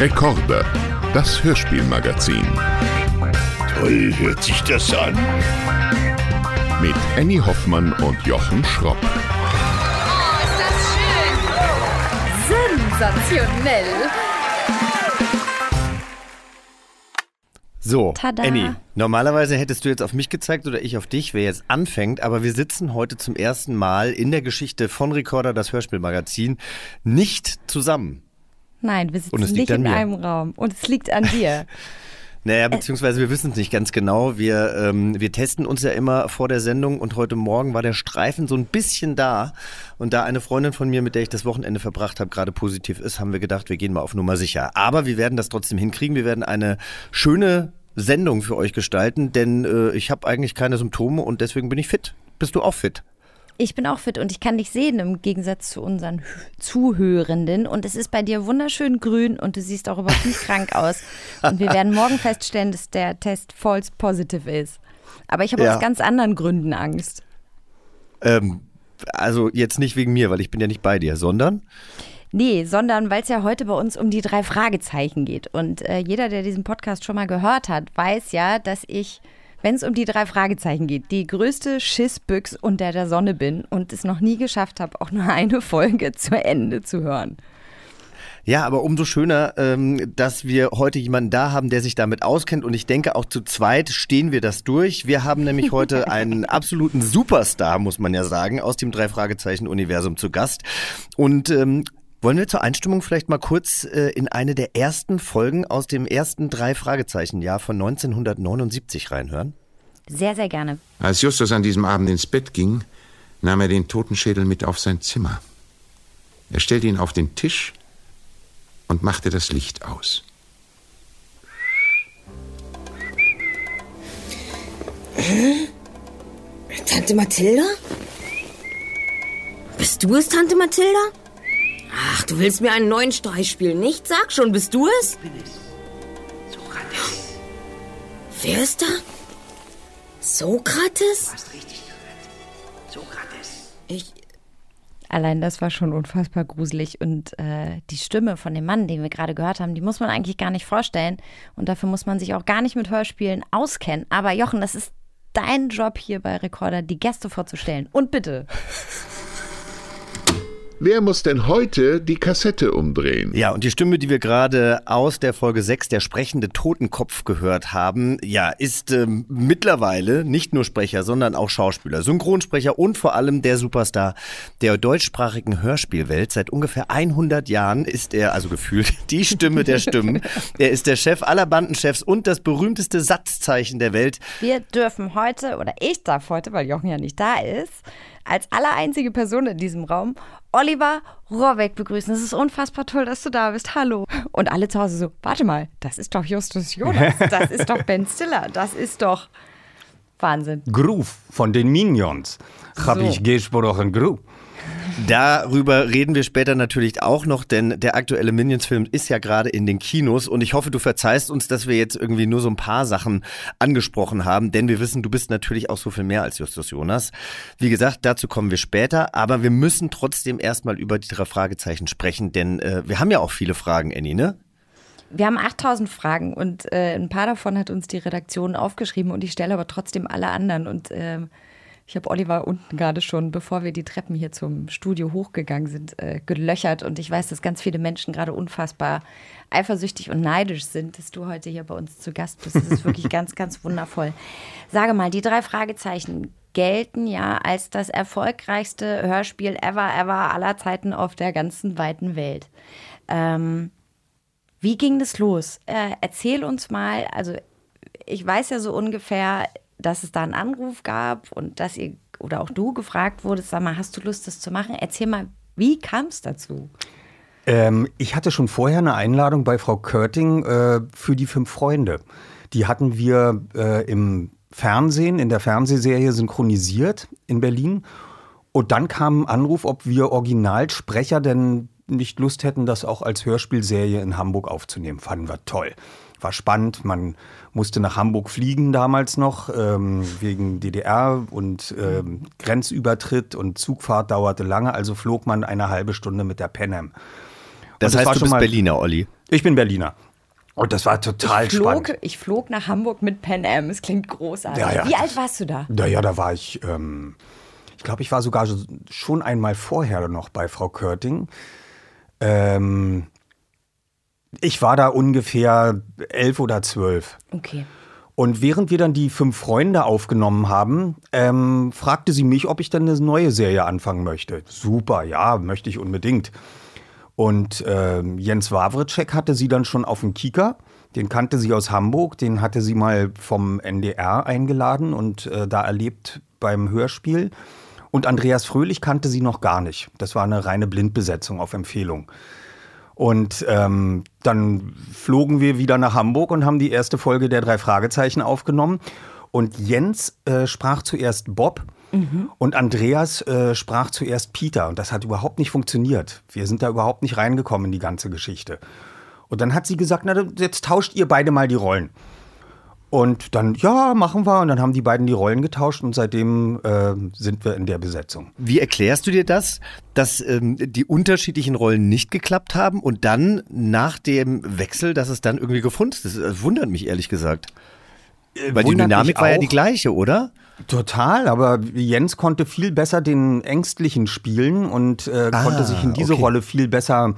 Rekorde, das Hörspielmagazin. Toll hört sich das an. Mit Annie Hoffmann und Jochen Schropp. Oh, ist das schön! Sensationell! So, Tada. Annie, normalerweise hättest du jetzt auf mich gezeigt oder ich auf dich, wer jetzt anfängt, aber wir sitzen heute zum ersten Mal in der Geschichte von Recorder, das Hörspielmagazin, nicht zusammen. Nein, wir sitzen nicht in mir. einem Raum. Und es liegt an dir. Naja, beziehungsweise wir wissen es nicht ganz genau. Wir, ähm, wir testen uns ja immer vor der Sendung und heute Morgen war der Streifen so ein bisschen da. Und da eine Freundin von mir, mit der ich das Wochenende verbracht habe, gerade positiv ist, haben wir gedacht, wir gehen mal auf Nummer sicher. Aber wir werden das trotzdem hinkriegen. Wir werden eine schöne Sendung für euch gestalten, denn äh, ich habe eigentlich keine Symptome und deswegen bin ich fit. Bist du auch fit? Ich bin auch fit und ich kann dich sehen im Gegensatz zu unseren Hö- Zuhörenden. Und es ist bei dir wunderschön grün und du siehst auch überhaupt nicht krank aus. Und wir werden morgen feststellen, dass der Test false positive ist. Aber ich habe Ja. aus ganz anderen Gründen Angst. Ähm, also jetzt nicht wegen mir, weil ich bin ja nicht bei dir, sondern Nee, sondern weil es ja heute bei uns um die drei Fragezeichen geht. Und äh, jeder, der diesen Podcast schon mal gehört hat, weiß ja, dass ich, wenn es um die drei Fragezeichen geht, die größte Schissbüchs unter der Sonne bin und es noch nie geschafft habe, auch nur eine Folge zu Ende zu hören. Ja, aber umso schöner, ähm, dass wir heute jemanden da haben, der sich damit auskennt. Und ich denke, auch zu zweit stehen wir das durch. Wir haben nämlich heute einen absoluten Superstar, muss man ja sagen, aus dem Drei-Fragezeichen-Universum zu Gast. Und ähm, wollen wir zur Einstimmung vielleicht mal kurz äh, in eine der ersten Folgen aus dem ersten Drei-Fragezeichen-Jahr von 1979 reinhören? Sehr, sehr gerne. Als Justus an diesem Abend ins Bett ging, nahm er den Totenschädel mit auf sein Zimmer. Er stellte ihn auf den Tisch und machte das Licht aus. Tante Mathilda? Bist du es, Tante Mathilda? Ach, du willst mir einen neuen Streich spielen, nicht? Sag schon, bist du es? Bin es. Sokrates. Wer ist da? Sokrates? Hast richtig gehört. Sokrates. Ich. Allein das war schon unfassbar gruselig. Und äh, die Stimme von dem Mann, den wir gerade gehört haben, die muss man eigentlich gar nicht vorstellen. Und dafür muss man sich auch gar nicht mit Hörspielen auskennen. Aber Jochen, das ist dein Job hier bei Recorder, die Gäste vorzustellen. Und bitte. Wer muss denn heute die Kassette umdrehen? Ja, und die Stimme, die wir gerade aus der Folge 6, der sprechende Totenkopf, gehört haben, ja, ist ähm, mittlerweile nicht nur Sprecher, sondern auch Schauspieler, Synchronsprecher und vor allem der Superstar der deutschsprachigen Hörspielwelt. Seit ungefähr 100 Jahren ist er, also gefühlt, die Stimme der Stimmen. Er ist der Chef aller Bandenchefs und das berühmteste Satzzeichen der Welt. Wir dürfen heute, oder ich darf heute, weil Jochen ja nicht da ist, als allereinzige Person in diesem Raum Oliver Rohrbeck begrüßen. Es ist unfassbar toll, dass du da bist. Hallo. Und alle zu Hause so, warte mal, das ist doch Justus Jonas, das ist doch Ben Stiller, das ist doch Wahnsinn. Groove von den Minions. Hab So. ich gesprochen, Groove. Darüber reden wir später natürlich auch noch, denn der aktuelle Minions-Film ist ja gerade in den Kinos und ich hoffe, du verzeihst uns, dass wir jetzt irgendwie nur so ein paar Sachen angesprochen haben, denn wir wissen, du bist natürlich auch so viel mehr als Justus Jonas. Wie gesagt, dazu kommen wir später, aber wir müssen trotzdem erstmal über die drei Fragezeichen sprechen, denn äh, wir haben ja auch viele Fragen, Annie, ne? Wir haben 8000 Fragen und äh, ein paar davon hat uns die Redaktion aufgeschrieben und ich stelle aber trotzdem alle anderen. Und ähm, ich habe Oliver unten gerade schon, bevor wir die Treppen hier zum Studio hochgegangen sind, äh, gelöchert. Und ich weiß, dass ganz viele Menschen gerade unfassbar eifersüchtig und neidisch sind, dass du heute hier bei uns zu Gast bist. Das ist wirklich ganz, ganz wundervoll. Sage mal, die drei Fragezeichen gelten ja als das erfolgreichste Hörspiel ever, ever aller Zeiten auf der ganzen weiten Welt. Ähm, wie ging das los? Äh, erzähl uns mal, also ich weiß ja so ungefähr, dass es da einen Anruf gab und dass ihr oder auch du gefragt wurdest, sag mal, hast du Lust, das zu machen? Erzähl mal, wie kam es dazu? Ähm, ich hatte schon vorher eine Einladung bei Frau Körting äh, für die fünf Freunde. Die hatten wir äh, im Fernsehen, in der Fernsehserie synchronisiert in Berlin. Und dann kam ein Anruf, ob wir Originalsprecher denn nicht Lust hätten, das auch als Hörspielserie in Hamburg aufzunehmen. Fanden wir toll. War spannend. Man musste nach Hamburg fliegen damals noch, ähm, wegen DDR und ähm, Grenzübertritt und Zugfahrt dauerte lange, also flog man eine halbe Stunde mit der Pan Am. Das, das heißt, war du schon bist mal- Berliner, Olli. Ich bin Berliner. Und das war total Ich flog, spannend. ich flog nach Hamburg mit Pan Am. Es klingt großartig. Ja, ja, Wie alt warst du da? Naja, da war ich, ähm, ich glaube, ich war sogar so- schon einmal vorher noch bei Frau Körting. Ähm, ich war da ungefähr elf oder zwölf. Okay. Und während wir dann die fünf Freunde aufgenommen haben, ähm, fragte sie mich, ob ich dann eine neue Serie anfangen möchte. Super, ja, möchte ich unbedingt. Und ähm, Jens Wawritschek hatte sie dann schon auf dem Kika. Den kannte sie aus Hamburg, den hatte sie mal vom NDR eingeladen und äh, da erlebt beim Hörspiel. Und Andreas Fröhlich kannte sie noch gar nicht. Das war eine reine Blindbesetzung auf Empfehlung. Und ähm, dann flogen wir wieder nach Hamburg und haben die erste Folge der drei Fragezeichen aufgenommen. Und Jens äh, sprach zuerst Bob und Andreas äh, sprach zuerst Peter. Und das hat überhaupt nicht funktioniert. Wir sind da überhaupt nicht reingekommen in die ganze Geschichte. Und dann hat sie gesagt, na, jetzt tauscht ihr beide mal die Rollen. Und dann, ja, machen wir. Und dann haben die beiden die Rollen getauscht und seitdem äh, sind wir in der Besetzung. Wie erklärst du dir das, dass ähm, die unterschiedlichen Rollen nicht geklappt haben und dann nach dem Wechsel, dass es dann irgendwie gefunden ist? Das äh, wundert mich ehrlich gesagt. Weil die Dynamik war ja die gleiche, oder? Total, aber Jens konnte viel besser den Ängstlichen spielen und äh, Ah, konnte sich in diese okay. Rolle viel besser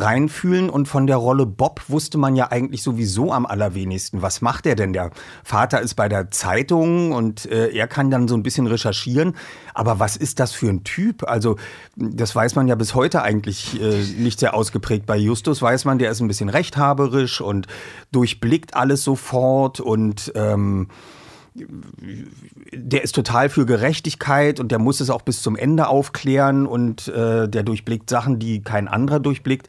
reinfühlen. Und von der Rolle Bob wusste man ja eigentlich sowieso am allerwenigsten. Was macht er denn? Der Vater ist bei der Zeitung und äh, er kann dann so ein bisschen recherchieren. Aber was ist das für ein Typ? Also, das weiß man ja bis heute eigentlich äh, nicht sehr ausgeprägt. Bei Justus weiß man, der ist ein bisschen rechthaberisch und durchblickt alles sofort und ähm, der ist total für Gerechtigkeit und der muss es auch bis zum Ende aufklären und äh, der durchblickt Sachen, die kein anderer durchblickt.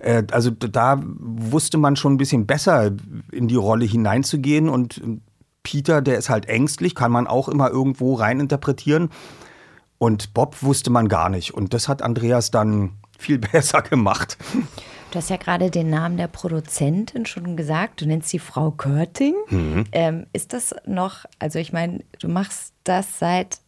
Äh, also da wusste man schon ein bisschen besser in die Rolle hineinzugehen und äh, Peter, der ist halt ängstlich, kann man auch immer irgendwo reininterpretieren. Und Bob wusste man gar nicht. Und das hat Andreas dann viel besser gemacht. Du hast ja gerade den Namen der Produzentin schon gesagt. Du nennst sie Frau Körting. Ähm, ist das noch, also ich meine, du machst das seit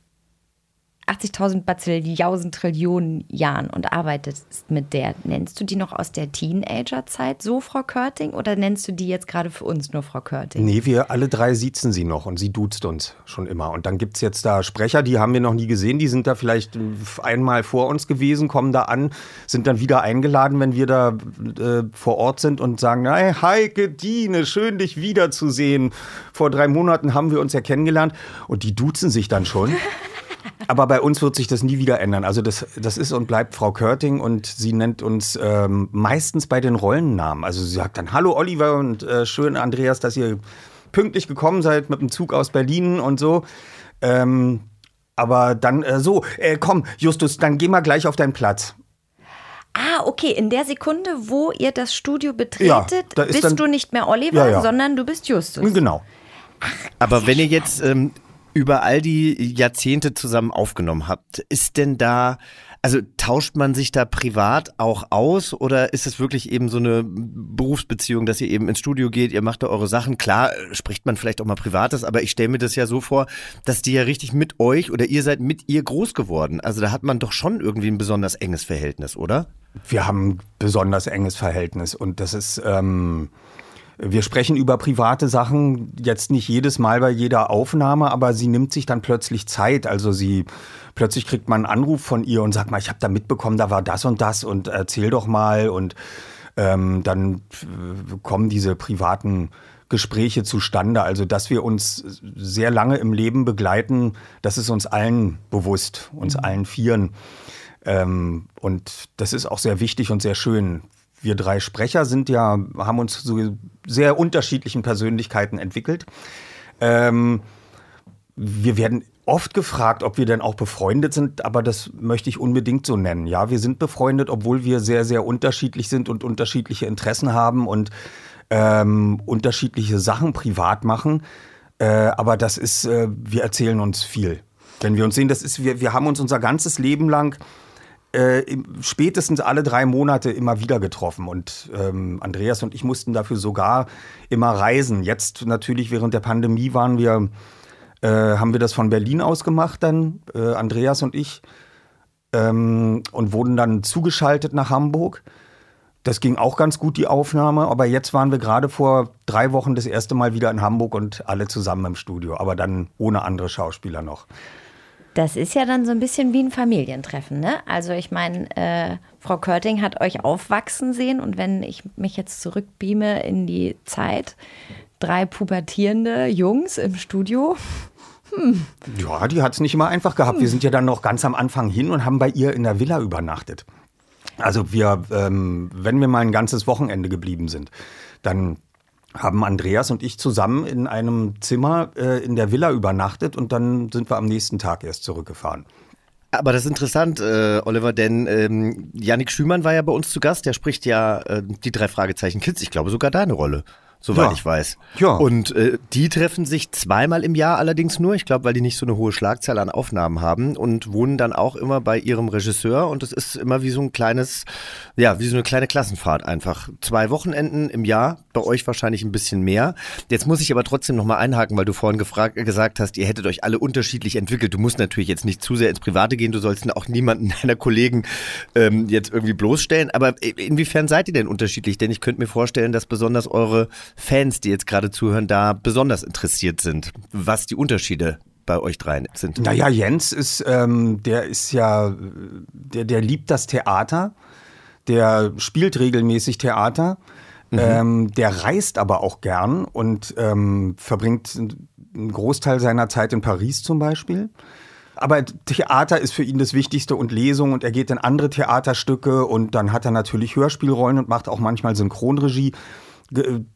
80.000 Bazilliausen Trillionen Jahren und arbeitest mit der. Nennst du die noch aus der Teenagerzeit so Frau Körting oder nennst du die jetzt gerade für uns nur Frau Körting? Nee, wir alle drei siezen sie noch und sie duzt uns schon immer. Und dann gibt es jetzt da Sprecher, die haben wir noch nie gesehen, die sind da vielleicht äh, einmal vor uns gewesen, kommen da an, sind dann wieder eingeladen, wenn wir da äh, vor Ort sind und sagen, hey, Heike, Dine, schön dich wiederzusehen. Vor drei Monaten haben wir uns ja kennengelernt und die duzen sich dann schon. Aber bei uns wird sich das nie wieder ändern. Also das, das ist und bleibt Frau Körting und sie nennt uns ähm, meistens bei den Rollennamen. Also sie sagt dann, hallo Oliver und äh, schön Andreas, dass ihr pünktlich gekommen seid mit dem Zug aus Berlin und so. Ähm, aber dann äh, so, äh, komm Justus, dann geh mal gleich auf deinen Platz. Ah, okay. In der Sekunde, wo ihr das Studio betretet, da ist bist dann- du nicht mehr Oliver, Ja, ja. sondern du bist Justus. Genau. Aber wenn ihr jetzt ähm, über all die Jahrzehnte zusammen aufgenommen habt, ist denn da, also tauscht man sich da privat auch aus oder ist es wirklich eben so eine Berufsbeziehung, dass ihr eben ins Studio geht, ihr macht da eure Sachen? Klar, spricht man vielleicht auch mal Privates, aber ich stelle mir das ja so vor, dass die ja richtig mit euch oder ihr seid mit ihr groß geworden. Also da hat man doch schon irgendwie ein besonders enges Verhältnis, oder? Wir haben ein besonders enges Verhältnis und das ist, ähm, wir sprechen über private Sachen jetzt nicht jedes Mal bei jeder Aufnahme, aber sie nimmt sich dann plötzlich Zeit. Also sie plötzlich kriegt man einen Anruf von ihr und sagt mal, ich habe da mitbekommen, da war das und das und erzähl doch mal und ähm, dann äh, kommen diese privaten Gespräche zustande. Also dass wir uns sehr lange im Leben begleiten, das ist uns allen bewusst, uns allen Vieren. Ähm, und das ist auch sehr wichtig und sehr schön. Wir drei Sprecher sind ja, haben uns zu sehr unterschiedlichen Persönlichkeiten entwickelt. Ähm, wir werden oft gefragt, ob wir denn auch befreundet sind, aber das möchte ich unbedingt so nennen. Ja, wir sind befreundet, obwohl wir sehr, sehr unterschiedlich sind und unterschiedliche Interessen haben und ähm, unterschiedliche Sachen privat machen. Äh, aber das ist, äh, wir erzählen uns viel. Wenn wir uns sehen, das ist, wir, wir haben uns unser ganzes Leben lang äh, spätestens alle drei Monate immer wieder getroffen. Und ähm, Andreas und ich mussten dafür sogar immer reisen. Jetzt natürlich während der Pandemie waren wir, äh, haben wir das von Berlin aus gemacht, dann äh, Andreas und ich, ähm, und wurden dann zugeschaltet nach Hamburg. Das ging auch ganz gut, die Aufnahme. Aber jetzt waren wir gerade vor drei Wochen das erste Mal wieder in Hamburg und alle zusammen im Studio. Aber dann ohne andere Schauspieler noch. Das ist ja dann so ein bisschen wie ein Familientreffen, ne? Also ich meine, äh, Frau Körting hat euch aufwachsen sehen und wenn ich mich jetzt zurückbeame in die Zeit, drei pubertierende Jungs im Studio. Hm. Ja, die hat es nicht immer einfach gehabt. Hm. Wir sind ja dann noch ganz am Anfang hin und haben bei ihr in der Villa übernachtet. Also wir, ähm, wenn wir mal ein ganzes Wochenende geblieben sind, dann haben Andreas und ich zusammen in einem Zimmer äh, in der Villa übernachtet und dann sind wir am nächsten Tag erst zurückgefahren. Aber das ist interessant, äh, Oliver, denn ähm, Yannick Schümann war ja bei uns zu Gast. Der spricht ja äh, die drei Fragezeichen Kids. Ich glaube sogar deine Rolle soweit ja. ich weiß. Ja. Und äh, die treffen sich zweimal im Jahr allerdings nur, ich glaube, weil die nicht so eine hohe Schlagzahl an Aufnahmen haben und wohnen dann auch immer bei ihrem Regisseur und es ist immer wie so ein kleines, ja, wie so eine kleine Klassenfahrt einfach. Zwei Wochenenden im Jahr, bei euch wahrscheinlich ein bisschen mehr. Jetzt muss ich aber trotzdem nochmal einhaken, weil du vorhin gefragt, gesagt hast, ihr hättet euch alle unterschiedlich entwickelt. Du musst natürlich jetzt nicht zu sehr ins Private gehen, du sollst auch niemanden deiner Kollegen ähm, jetzt irgendwie bloßstellen, aber inwiefern seid ihr denn unterschiedlich? Denn ich könnte mir vorstellen, dass besonders eure Fans, die jetzt gerade zuhören, da besonders interessiert sind, was die Unterschiede bei euch dreien sind. Naja, Jens ist, ähm, der ist ja, der, der liebt das Theater, der spielt regelmäßig Theater. Mhm. Ähm, der reist aber auch gern und ähm, verbringt einen Großteil seiner Zeit in Paris zum Beispiel. Aber Theater ist für ihn das Wichtigste und Lesung und er geht in andere Theaterstücke und dann hat er natürlich Hörspielrollen und macht auch manchmal Synchronregie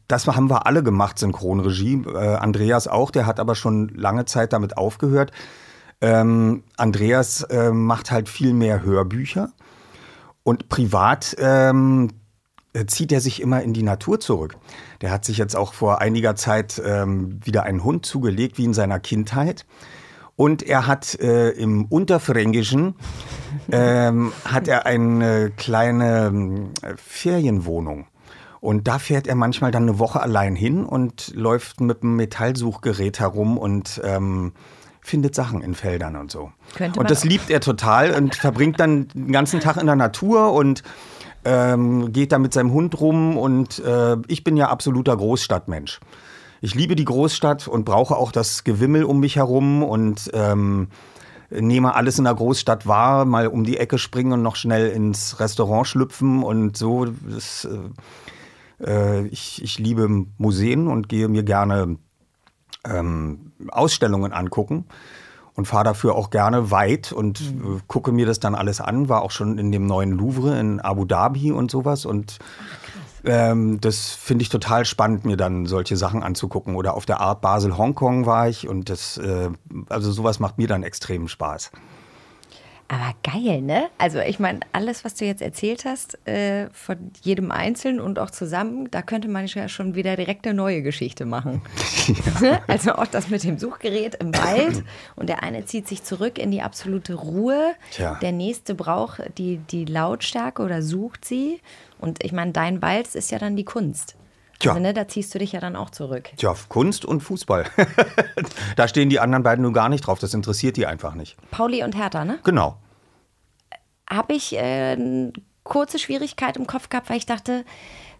das haben wir alle gemacht, Synchronregie. Äh, Andreas auch, der hat aber schon lange Zeit damit aufgehört. Ähm, Andreas äh, macht halt viel mehr Hörbücher und privat ähm, zieht er sich immer in die Natur zurück. Der hat sich jetzt auch vor einiger Zeit ähm, wieder einen Hund zugelegt, wie in seiner Kindheit. Und er hat äh, im Unterfränkischen ähm, hat er eine kleine äh, Ferienwohnung. Und da fährt er manchmal dann eine Woche allein hin und läuft mit einem Metallsuchgerät herum und ähm, findet Sachen in Feldern und so. Könnte und das liebt er total und verbringt dann den ganzen Tag in der Natur und ähm, geht da mit seinem Hund rum. Und äh, ich bin ja absoluter Großstadtmensch. Ich liebe die Großstadt und brauche auch das Gewimmel um mich herum und ähm, nehme alles in der Großstadt wahr, mal um die Ecke springen und noch schnell ins Restaurant schlüpfen und so. Das, äh, äh, ich, ich liebe Museen und gehe mir gerne ähm, Ausstellungen angucken und fahre dafür auch gerne weit und äh, gucke mir das dann alles an. War auch schon in dem neuen Louvre in Abu Dhabi und sowas und ähm, das finde ich total spannend, mir dann solche Sachen anzugucken. Oder auf der Art Basel Hongkong war ich und das, äh, also sowas macht mir dann extrem Spaß. Aber geil, ne? Also ich meine, alles, was du jetzt erzählt hast, äh, von jedem Einzelnen und auch zusammen, da könnte man ja schon wieder direkt eine neue Geschichte machen. Ja. Also auch das mit dem Suchgerät im Wald und der eine zieht sich zurück in die absolute Ruhe, Tja. der nächste braucht die, die Lautstärke oder sucht sie. Und ich meine, dein Wald ist ja dann die Kunst. Tja. Also, ne, da ziehst du dich ja dann auch zurück. Tja, Kunst und Fußball. da stehen die anderen beiden nun gar nicht drauf. Das interessiert die einfach nicht. Pauli und Hertha, ne? Genau. Habe ich äh, eine kurze Schwierigkeit im Kopf gehabt, weil ich dachte,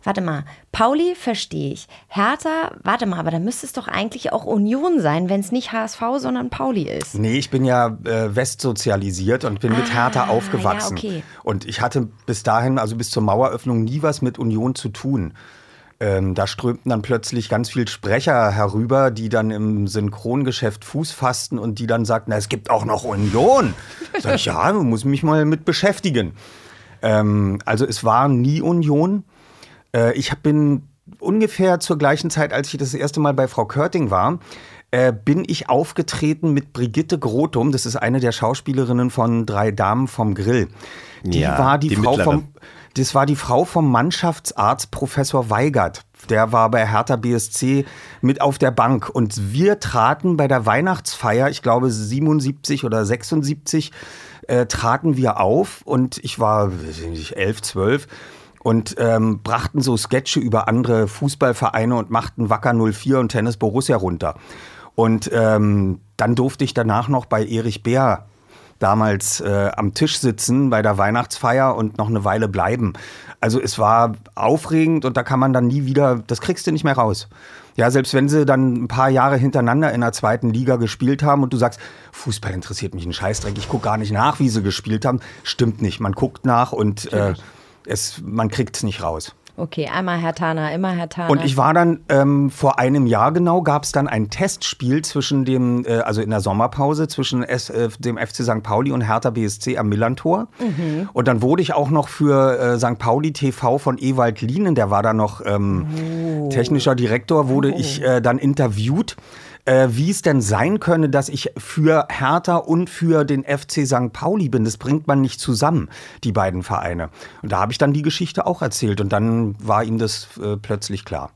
warte mal, Pauli verstehe ich. Hertha, warte mal, aber da müsste es doch eigentlich auch Union sein, wenn es nicht HSV, sondern Pauli ist. Nee, ich bin ja äh, westsozialisiert und bin ah, mit Hertha aufgewachsen. Ja, okay. Und ich hatte bis dahin, also bis zur Maueröffnung, nie was mit Union zu tun. Ähm, da strömten dann plötzlich ganz viele Sprecher herüber, die dann im Synchrongeschäft Fuß fassten und die dann sagten, es gibt auch noch Union. Sag ich, ja, muss mich mal mit beschäftigen. Ähm, also es war nie Union. Äh, ich bin ungefähr zur gleichen Zeit, als ich das erste Mal bei Frau Körting war, äh, bin ich aufgetreten mit Brigitte Grotum. Das ist eine der Schauspielerinnen von Drei Damen vom Grill. Die ja, war die, die Frau mittlere. vom das war die Frau vom Mannschaftsarzt Professor Weigert. Der war bei Hertha BSC mit auf der Bank. Und wir traten bei der Weihnachtsfeier, ich glaube 77 oder 76, äh, traten wir auf. Und ich war ich, 11, 12 und ähm, brachten so Sketche über andere Fußballvereine und machten Wacker 04 und Tennis Borussia runter. Und ähm, dann durfte ich danach noch bei Erich Bär damals äh, am Tisch sitzen bei der Weihnachtsfeier und noch eine Weile bleiben. Also es war aufregend und da kann man dann nie wieder, das kriegst du nicht mehr raus. Ja, selbst wenn sie dann ein paar Jahre hintereinander in der zweiten Liga gespielt haben und du sagst, Fußball interessiert mich ein Scheißdreck, ich gucke gar nicht nach, wie sie gespielt haben, stimmt nicht. Man guckt nach und äh, es, man kriegt es nicht raus. Okay, einmal Herr Tana, immer Herr Tana. Und ich war dann ähm, vor einem Jahr genau, gab es dann ein Testspiel zwischen dem, äh, also in der Sommerpause, zwischen S, äh, dem FC St. Pauli und Hertha BSC am Millantor. Mhm. Und dann wurde ich auch noch für äh, St. Pauli TV von Ewald Lienen, der war da noch ähm, oh. technischer Direktor, wurde oh. ich äh, dann interviewt äh, wie es denn sein könne, dass ich für Hertha und für den FC St. Pauli bin. Das bringt man nicht zusammen, die beiden Vereine. Und da habe ich dann die Geschichte auch erzählt und dann war ihm das äh, plötzlich klar.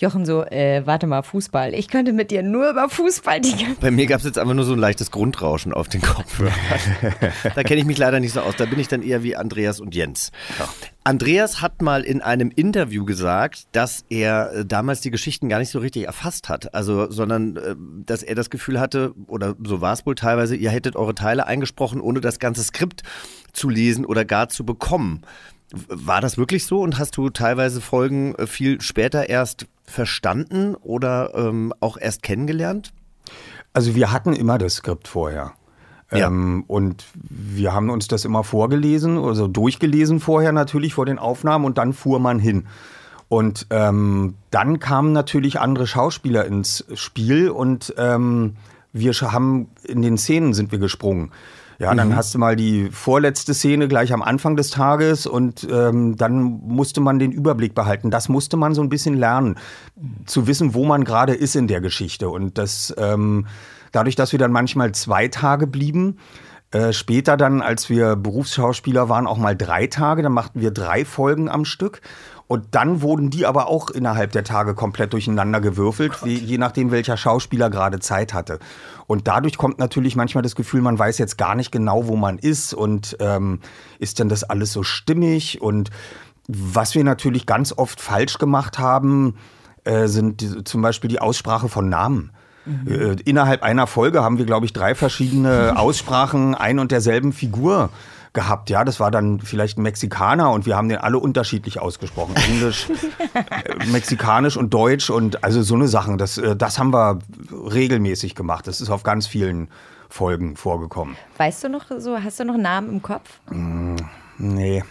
Jochen so, äh, warte mal, Fußball. Ich könnte mit dir nur über Fußball die Bei mir gab es jetzt einfach nur so ein leichtes Grundrauschen auf den Kopfhörern. da kenne ich mich leider nicht so aus. Da bin ich dann eher wie Andreas und Jens. Ja. Andreas hat mal in einem Interview gesagt, dass er äh, damals die Geschichten gar nicht so richtig erfasst hat. Also, sondern äh, dass er das Gefühl hatte, oder so war es wohl teilweise, ihr hättet eure Teile eingesprochen, ohne das ganze Skript zu lesen oder gar zu bekommen. War das wirklich so und hast du teilweise Folgen äh, viel später erst verstanden oder ähm, auch erst kennengelernt? Also wir hatten immer das Skript vorher. Ja. Ähm, und wir haben uns das immer vorgelesen, also durchgelesen vorher natürlich vor den Aufnahmen und dann fuhr man hin. Und ähm, dann kamen natürlich andere Schauspieler ins Spiel und ähm, wir haben in den Szenen sind wir gesprungen. Ja, dann mhm. hast du mal die vorletzte Szene gleich am Anfang des Tages und ähm, dann musste man den Überblick behalten. Das musste man so ein bisschen lernen, zu wissen, wo man gerade ist in der Geschichte. Und das ähm, dadurch, dass wir dann manchmal zwei Tage blieben, äh, später dann, als wir Berufsschauspieler waren, auch mal drei Tage, dann machten wir drei Folgen am Stück. Und dann wurden die aber auch innerhalb der Tage komplett durcheinander gewürfelt, wie, je nachdem, welcher Schauspieler gerade Zeit hatte. Und dadurch kommt natürlich manchmal das Gefühl, man weiß jetzt gar nicht genau, wo man ist und ähm, ist denn das alles so stimmig? Und was wir natürlich ganz oft falsch gemacht haben, äh, sind die, zum Beispiel die Aussprache von Namen. Mhm. Äh, innerhalb einer Folge haben wir, glaube ich, drei verschiedene Aussprachen ein und derselben Figur gehabt. Ja, das war dann vielleicht ein Mexikaner und wir haben den alle unterschiedlich ausgesprochen. Englisch, äh, Mexikanisch und Deutsch und also so eine Sachen. Das, äh, das haben wir regelmäßig gemacht. Das ist auf ganz vielen Folgen vorgekommen. Weißt du noch so, hast du noch Namen im Kopf? Mm, nee.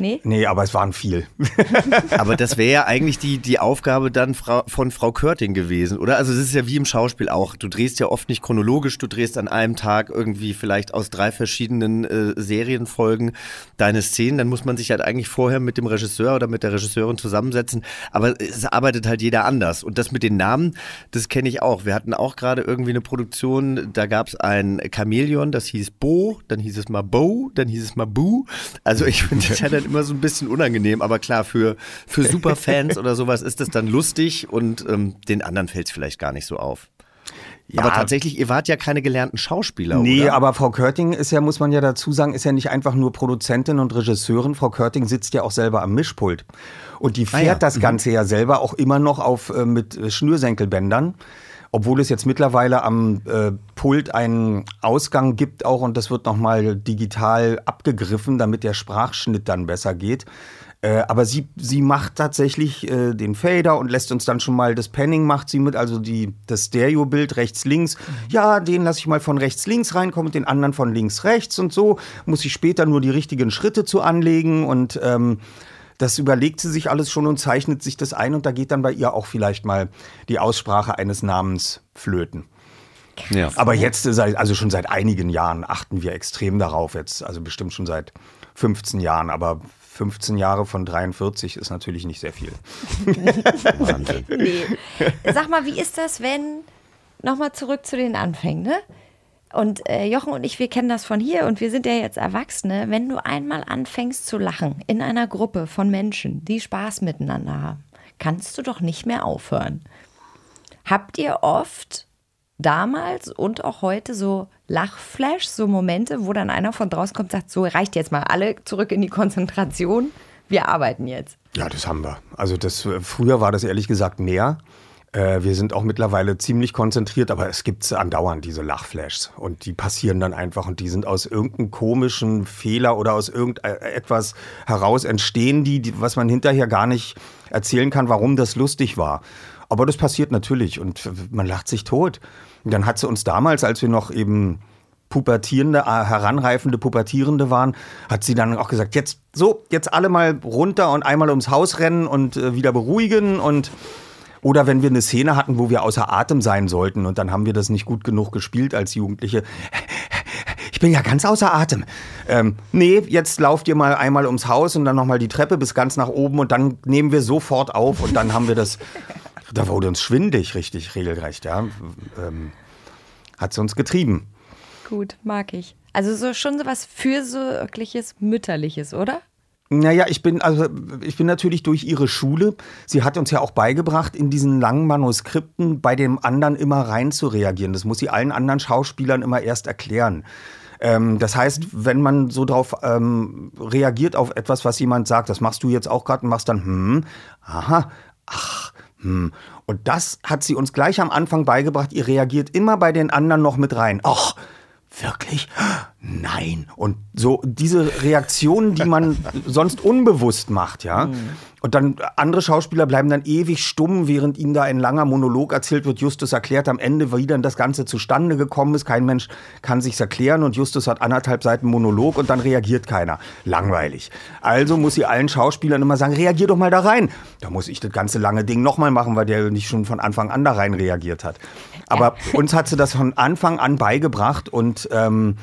Nee? Nee, aber es waren viel. aber das wäre ja eigentlich die, die Aufgabe dann von Frau Körting gewesen, oder? Also es ist ja wie im Schauspiel auch. Du drehst ja oft nicht chronologisch, du drehst an einem Tag irgendwie vielleicht aus drei verschiedenen äh, Serienfolgen deine Szenen. Dann muss man sich halt eigentlich vorher mit dem Regisseur oder mit der Regisseurin zusammensetzen. Aber es arbeitet halt jeder anders. Und das mit den Namen, das kenne ich auch. Wir hatten auch gerade irgendwie eine Produktion, da gab es ein Chamäleon, das hieß Bo, dann hieß es mal Bo, dann hieß es mal Bu. Also ich finde das ja dann immer so ein bisschen unangenehm, aber klar, für, für Superfans oder sowas ist das dann lustig und ähm, den anderen fällt es vielleicht gar nicht so auf. Ja, aber tatsächlich, ihr wart ja keine gelernten Schauspieler, nee, oder? aber Frau Körting ist ja, muss man ja dazu sagen, ist ja nicht einfach nur Produzentin und Regisseurin. Frau Körting sitzt ja auch selber am Mischpult. Und die fährt ah ja. das mhm. Ganze ja selber auch immer noch auf äh, mit Schnürsenkelbändern obwohl es jetzt mittlerweile am äh, Pult einen Ausgang gibt auch und das wird nochmal digital abgegriffen, damit der Sprachschnitt dann besser geht. Äh, aber sie, sie macht tatsächlich äh, den Fader und lässt uns dann schon mal das Panning macht sie mit, also die, das Stereo-Bild rechts, links. Mhm. Ja, den lasse ich mal von rechts, links reinkommen und den anderen von links, rechts und so. Muss ich später nur die richtigen Schritte zu anlegen und ähm, das überlegt sie sich alles schon und zeichnet sich das ein und da geht dann bei ihr auch vielleicht mal die Aussprache eines Namens flöten. Ja. Aber jetzt, also schon seit einigen Jahren, achten wir extrem darauf. Jetzt, also bestimmt schon seit 15 Jahren, aber 15 Jahre von 43 ist natürlich nicht sehr viel. Wahnsinn. Nee. Sag mal, wie ist das, wenn, nochmal zurück zu den Anfängen, ne? Und äh, Jochen und ich, wir kennen das von hier und wir sind ja jetzt Erwachsene. Wenn du einmal anfängst zu lachen in einer Gruppe von Menschen, die Spaß miteinander haben, kannst du doch nicht mehr aufhören. Habt ihr oft damals und auch heute so Lachflash, so Momente, wo dann einer von draußen kommt und sagt, so reicht jetzt mal alle zurück in die Konzentration, wir arbeiten jetzt. Ja, das haben wir. Also das früher war das ehrlich gesagt mehr. Äh, wir sind auch mittlerweile ziemlich konzentriert, aber es gibt andauernd diese Lachflashs und die passieren dann einfach und die sind aus irgendeinem komischen Fehler oder aus irgendetwas heraus entstehen die, die, was man hinterher gar nicht erzählen kann, warum das lustig war. Aber das passiert natürlich und man lacht sich tot. Und dann hat sie uns damals, als wir noch eben pubertierende, äh, heranreifende Pubertierende waren, hat sie dann auch gesagt, jetzt so, jetzt alle mal runter und einmal ums Haus rennen und äh, wieder beruhigen und oder wenn wir eine Szene hatten, wo wir außer Atem sein sollten und dann haben wir das nicht gut genug gespielt als Jugendliche. Ich bin ja ganz außer Atem. Ähm, nee, jetzt lauft ihr mal einmal ums Haus und dann nochmal die Treppe bis ganz nach oben und dann nehmen wir sofort auf und dann haben wir das. Da wurde uns schwindig, richtig regelrecht, ja. Ähm, hat sie uns getrieben. Gut, mag ich. Also so schon so was Fürsorgliches, Mütterliches, oder? Naja, ich bin, also ich bin natürlich durch ihre Schule. Sie hat uns ja auch beigebracht, in diesen langen Manuskripten bei dem anderen immer rein zu reagieren. Das muss sie allen anderen Schauspielern immer erst erklären. Ähm, das heißt, wenn man so darauf ähm, reagiert auf etwas, was jemand sagt, das machst du jetzt auch gerade und machst dann, hm, aha, ach, hm. Und das hat sie uns gleich am Anfang beigebracht. Ihr reagiert immer bei den anderen noch mit rein. Ach, wirklich? Nein. Und so diese Reaktionen, die man sonst unbewusst macht, ja. Mhm. Und dann andere Schauspieler bleiben dann ewig stumm, während ihnen da ein langer Monolog erzählt wird. Justus erklärt am Ende, wie dann das Ganze zustande gekommen ist. Kein Mensch kann sich's erklären und Justus hat anderthalb Seiten Monolog und dann reagiert keiner. Langweilig. Also muss sie allen Schauspielern immer sagen, reagier doch mal da rein. Da muss ich das ganze lange Ding nochmal machen, weil der nicht schon von Anfang an da rein reagiert hat. Aber uns hat sie das von Anfang an beigebracht und ähm,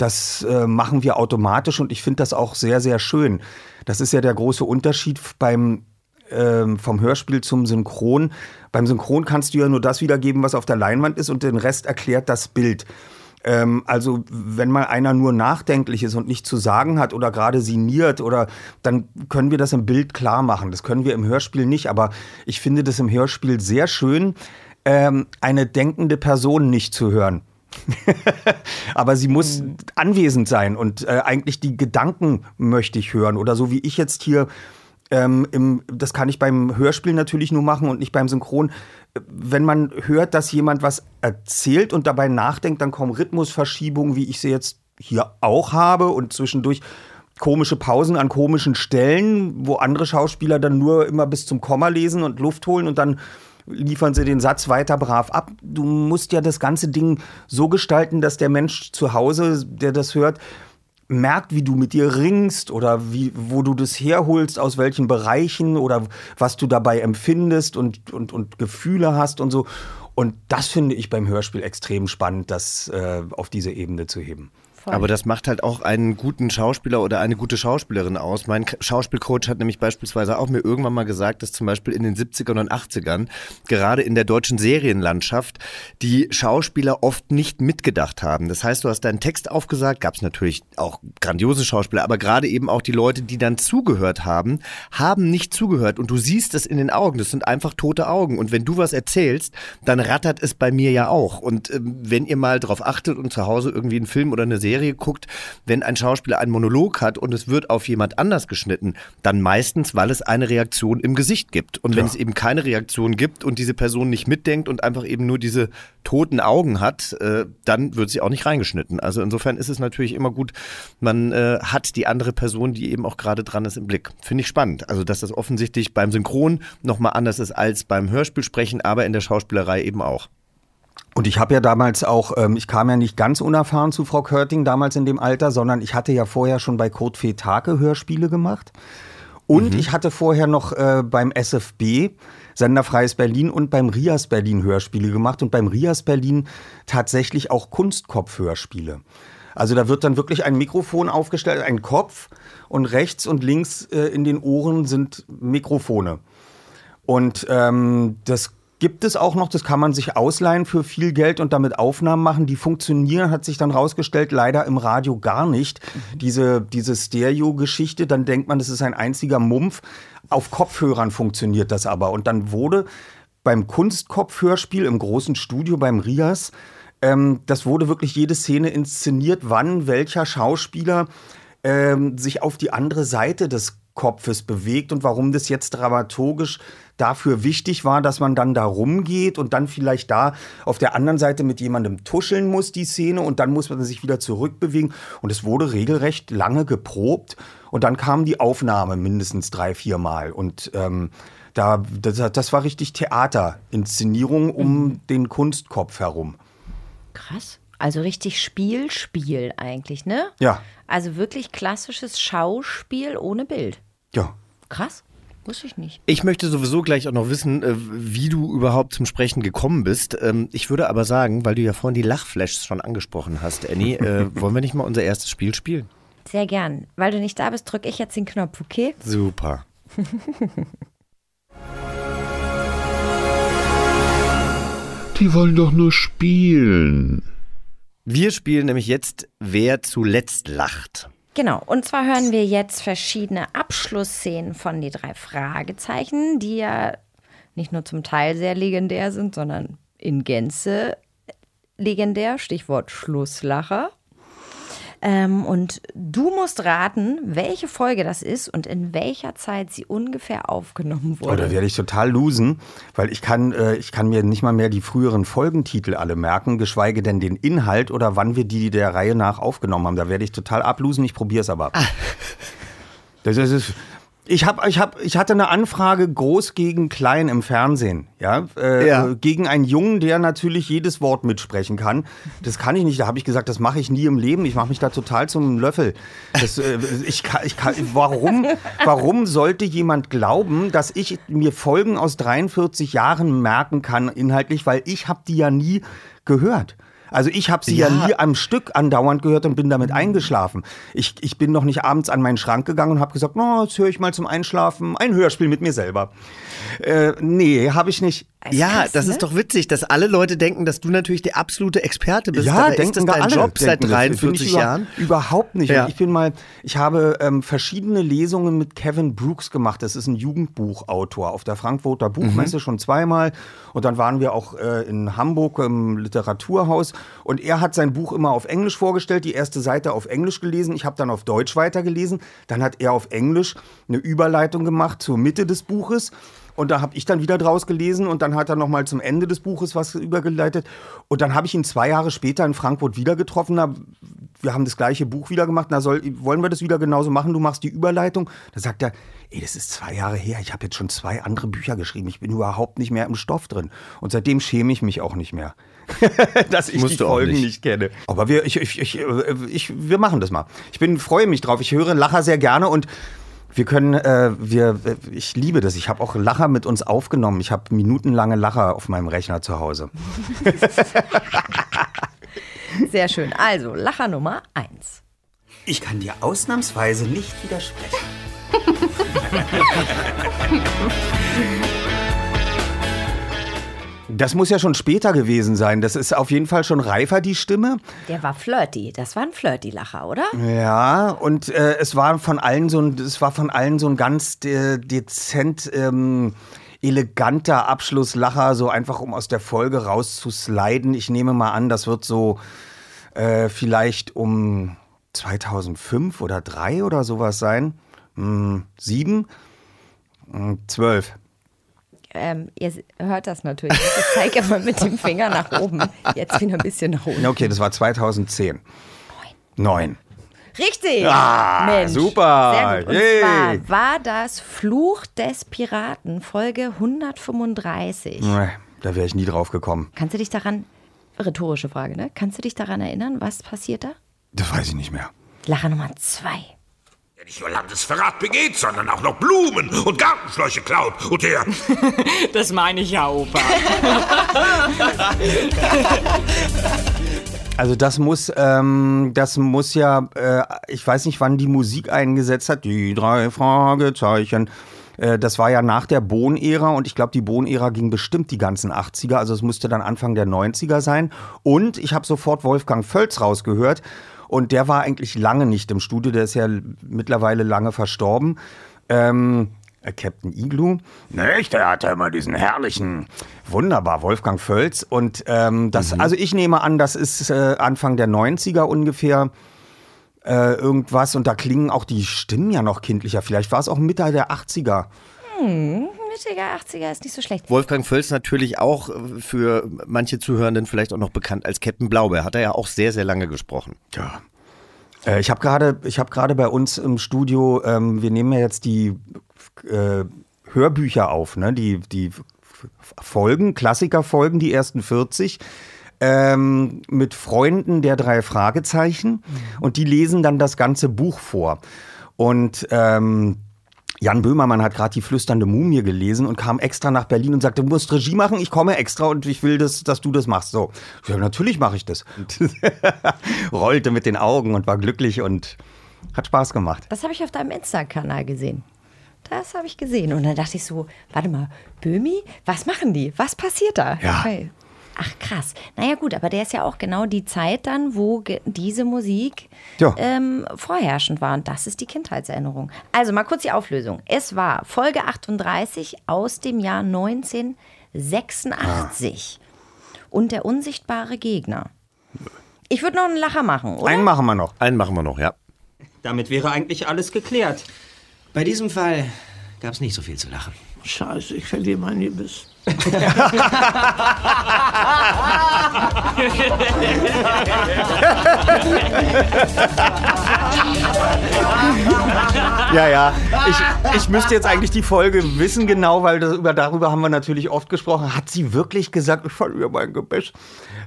das äh, machen wir automatisch und ich finde das auch sehr, sehr schön. Das ist ja der große Unterschied beim ähm, vom Hörspiel zum Synchron. Beim Synchron kannst du ja nur das wiedergeben, was auf der Leinwand ist und den Rest erklärt das Bild. Ähm, also wenn mal einer nur nachdenklich ist und nichts zu sagen hat oder gerade siniert oder dann können wir das im Bild klar machen. Das können wir im Hörspiel nicht, aber ich finde das im Hörspiel sehr schön, ähm, eine denkende Person nicht zu hören. Aber sie muss mhm. anwesend sein und äh, eigentlich die Gedanken möchte ich hören. Oder so wie ich jetzt hier, ähm, im, das kann ich beim Hörspiel natürlich nur machen und nicht beim Synchron. Wenn man hört, dass jemand was erzählt und dabei nachdenkt, dann kommen Rhythmusverschiebungen, wie ich sie jetzt hier auch habe und zwischendurch komische Pausen an komischen Stellen, wo andere Schauspieler dann nur immer bis zum Komma lesen und Luft holen und dann liefern sie den Satz weiter brav ab. Du musst ja das ganze Ding so gestalten, dass der Mensch zu Hause, der das hört, merkt, wie du mit dir ringst oder wie, wo du das herholst, aus welchen Bereichen oder was du dabei empfindest und, und, und Gefühle hast und so. Und das finde ich beim Hörspiel extrem spannend, das äh, auf diese Ebene zu heben. Voll. Aber das macht halt auch einen guten Schauspieler oder eine gute Schauspielerin aus. Mein Schauspielcoach hat nämlich beispielsweise auch mir irgendwann mal gesagt, dass zum Beispiel in den 70ern und 80ern, gerade in der deutschen Serienlandschaft, die Schauspieler oft nicht mitgedacht haben. Das heißt, du hast deinen Text aufgesagt, gab es natürlich auch grandiose Schauspieler, aber gerade eben auch die Leute, die dann zugehört haben, haben nicht zugehört. Und du siehst es in den Augen. Das sind einfach tote Augen. Und wenn du was erzählst, dann rattert es bei mir ja auch. Und ähm, wenn ihr mal drauf achtet und zu Hause irgendwie einen Film oder eine Serie Serie guckt, wenn ein Schauspieler einen Monolog hat und es wird auf jemand anders geschnitten, dann meistens, weil es eine Reaktion im Gesicht gibt. Und wenn ja. es eben keine Reaktion gibt und diese Person nicht mitdenkt und einfach eben nur diese toten Augen hat, äh, dann wird sie auch nicht reingeschnitten. Also insofern ist es natürlich immer gut, man äh, hat die andere Person, die eben auch gerade dran ist, im Blick. Finde ich spannend. Also dass das offensichtlich beim Synchron nochmal anders ist als beim Hörspielsprechen, aber in der Schauspielerei eben auch. Und ich habe ja damals auch, ähm, ich kam ja nicht ganz unerfahren zu Frau Körting damals in dem Alter, sondern ich hatte ja vorher schon bei Kurt Fetake Hörspiele gemacht. Und mhm. ich hatte vorher noch äh, beim SFB, Senderfreies Berlin und beim Rias Berlin Hörspiele gemacht und beim Rias Berlin tatsächlich auch Kunstkopf-Hörspiele. Also da wird dann wirklich ein Mikrofon aufgestellt, ein Kopf und rechts und links äh, in den Ohren sind Mikrofone. Und ähm, das gibt es auch noch, das kann man sich ausleihen für viel Geld und damit Aufnahmen machen. Die funktionieren, hat sich dann rausgestellt, leider im Radio gar nicht. Mhm. Diese, diese Stereo-Geschichte, dann denkt man, das ist ein einziger Mumpf. Auf Kopfhörern funktioniert das aber. Und dann wurde beim Kunstkopfhörspiel im großen Studio beim Rias, ähm, das wurde wirklich jede Szene inszeniert, wann welcher Schauspieler ähm, sich auf die andere Seite des Kunstkopfes bewegt und warum das jetzt dramaturgisch dafür wichtig war, dass man dann da rumgeht und dann vielleicht da auf der anderen Seite mit jemandem tuscheln muss, die Szene, und dann muss man sich wieder zurückbewegen. Und es wurde regelrecht lange geprobt. Und dann kam die Aufnahme mindestens drei, vier Mal. Und ähm, da, das, das war richtig Theaterinszenierung um mhm. den Kunstkopf herum. Krass. Also richtig Spiel, Spiel eigentlich, ne? Ja. Also wirklich klassisches Schauspiel ohne Bild. Ja. Krass. Wusste ich nicht. Ich möchte sowieso gleich auch noch wissen, äh, wie du überhaupt zum Sprechen gekommen bist. Ähm, ich würde aber sagen, weil du ja vorhin die Lachflashs schon angesprochen hast, Annie, äh, wollen wir nicht mal unser erstes Spiel spielen? Sehr gern. Weil du nicht da bist, drücke ich jetzt den Knopf, okay? Super. Die wollen doch nur spielen. Wir spielen nämlich jetzt Wer zuletzt lacht. Genau, und zwar hören wir jetzt verschiedene Abschlussszenen von die drei Fragezeichen, die ja nicht nur zum Teil sehr legendär sind, sondern in Gänze legendär. Stichwort Schlusslacher. Ähm, und du musst raten, welche Folge das ist und in welcher Zeit sie ungefähr aufgenommen wurde. Oh, da werde ich total losen, weil ich kann, äh, ich kann mir nicht mal mehr die früheren Folgentitel alle merken, geschweige denn den Inhalt oder wann wir die der Reihe nach aufgenommen haben. Da werde ich total ablosen, ich probiere es aber. Ah. Das ist, ich, hab, ich, hab, ich hatte eine Anfrage groß gegen klein im Fernsehen. Ja? Äh, ja. Gegen einen Jungen, der natürlich jedes Wort mitsprechen kann. Das kann ich nicht. Da habe ich gesagt, das mache ich nie im Leben. Ich mache mich da total zum Löffel. Das, äh, ich kann, ich kann, warum, warum sollte jemand glauben, dass ich mir Folgen aus 43 Jahren merken kann inhaltlich, weil ich habe die ja nie gehört. Also ich habe sie ja. ja. nie am Stück andauernd gehört und bin damit eingeschlafen. Ich, ich bin noch nicht abends an meinen Schrank gegangen und habe gesagt, oh, jetzt höre ich mal zum Einschlafen ein Hörspiel mit mir selber. Äh, nee, habe ich nicht. Ja, krass, das ne? ist doch witzig, dass alle Leute denken, dass du natürlich der absolute Experte bist. Ja, denken ist das dein alle Job seit 43 Jahren? Über, überhaupt nicht. Ja. Ich bin mal, ich habe ähm, verschiedene Lesungen mit Kevin Brooks gemacht. Das ist ein Jugendbuchautor auf der Frankfurter Buchmesse mhm. schon zweimal. Und dann waren wir auch äh, in Hamburg im Literaturhaus. Und er hat sein Buch immer auf Englisch vorgestellt, die erste Seite auf Englisch gelesen. Ich habe dann auf Deutsch weitergelesen. Dann hat er auf Englisch eine Überleitung gemacht zur Mitte des Buches. Und da habe ich dann wieder draus gelesen und dann hat er noch mal zum Ende des Buches was übergeleitet. Und dann habe ich ihn zwei Jahre später in Frankfurt wieder getroffen. Da, wir haben das gleiche Buch wieder gemacht. Da soll, wollen wir das wieder genauso machen? Du machst die Überleitung. Da sagt er, ey, das ist zwei Jahre her. Ich habe jetzt schon zwei andere Bücher geschrieben. Ich bin überhaupt nicht mehr im Stoff drin. Und seitdem schäme ich mich auch nicht mehr. dass ich Musst die Folgen nicht. nicht. kenne. Aber wir, ich, ich, ich, wir machen das mal. Ich bin, freue mich drauf. Ich höre Lacher sehr gerne und wir können, äh, wir, ich liebe das. Ich habe auch Lacher mit uns aufgenommen. Ich habe minutenlange Lacher auf meinem Rechner zu Hause. Sehr schön. Also, Lacher Nummer eins. Ich kann dir ausnahmsweise nicht widersprechen. Das muss ja schon später gewesen sein. Das ist auf jeden Fall schon reifer, die Stimme. Der war flirty. Das war ein flirty-Lacher, oder? Ja, und äh, es war von allen so ein, es war von allen so ein ganz äh, dezent, ähm, eleganter Abschlusslacher, so einfach um aus der Folge rauszusliden. Ich nehme mal an, das wird so äh, vielleicht um 2005 oder 3 oder sowas sein. Hm, sieben? Hm, zwölf ähm, ihr hört das natürlich. Ich zeige immer mit dem Finger nach oben. Jetzt wieder ein bisschen nach unten. Okay, das war 2010. Neun. Neun. Richtig. Ah, Mensch. super. Sehr gut. Und zwar war das Fluch des Piraten, Folge 135. Da wäre ich nie drauf gekommen. Kannst du dich daran, rhetorische Frage, ne? Kannst du dich daran erinnern, was passiert da? Das weiß ich nicht mehr. Lacher Nummer zwei der nicht nur Landesverrat begeht, sondern auch noch Blumen und Gartenschläuche klaut. Und der... das meine ich ja, Opa. Also das muss, ähm, das muss ja, äh, ich weiß nicht, wann die Musik eingesetzt hat. Die drei Fragezeichen. Äh, das war ja nach der Bohn-Ära und ich glaube, die Bohn-Ära ging bestimmt die ganzen 80er, also es musste dann Anfang der 90er sein. Und ich habe sofort Wolfgang Völz rausgehört und der war eigentlich lange nicht im Studio, der ist ja mittlerweile lange verstorben. Ähm, äh, Captain Igloo. Nicht, der hatte immer diesen herrlichen, wunderbar, Wolfgang Völz. Und ähm, das, mhm. also ich nehme an, das ist äh, Anfang der 90er ungefähr. äh, irgendwas und da klingen auch die Stimmen ja noch kindlicher. Vielleicht war es auch Mitte der 80er. Hm, Mittiger 80er ist nicht so schlecht. Wolfgang Völz natürlich auch äh, für manche Zuhörenden vielleicht auch noch bekannt als Captain Blaubeer. Hat er ja auch sehr, sehr lange gesprochen. Ja. Äh, ich habe gerade hab gerade bei uns im Studio, ähm, wir nehmen ja jetzt die äh, Hörbücher auf, ne? die, die Folgen, Klassikerfolgen, die ersten 40. Ähm, mit Freunden der drei Fragezeichen mhm. und die lesen dann das ganze Buch vor. Und ähm, Jan Böhmermann hat gerade die flüsternde Mumie gelesen und kam extra nach Berlin und sagte, du musst Regie machen, ich komme extra und ich will, das, dass du das machst. So, ja, natürlich mache ich das. Rollte mit den Augen und war glücklich und hat Spaß gemacht. Das habe ich auf deinem Insta-Kanal gesehen. Das habe ich gesehen. Und dann dachte ich so, warte mal, Böhmi, was machen die? Was passiert da? Ja. Okay. Ach krass. Naja gut, aber der ist ja auch genau die Zeit dann, wo diese Musik ja. ähm, vorherrschend war. Und das ist die Kindheitserinnerung. Also mal kurz die Auflösung. Es war Folge 38 aus dem Jahr 1986. Ah. Und der unsichtbare Gegner. Ich würde noch einen Lacher machen, oder? Einen machen wir noch. Einen machen wir noch, ja. Damit wäre eigentlich alles geklärt. Bei diesem Fall gab es nicht so viel zu lachen. Scheiße, ich verliere meinen Gebiss. ja, ja. Ich, ich müsste jetzt eigentlich die Folge wissen, genau, weil das, über, darüber haben wir natürlich oft gesprochen. Hat sie wirklich gesagt, ich verliere mein Gebiss?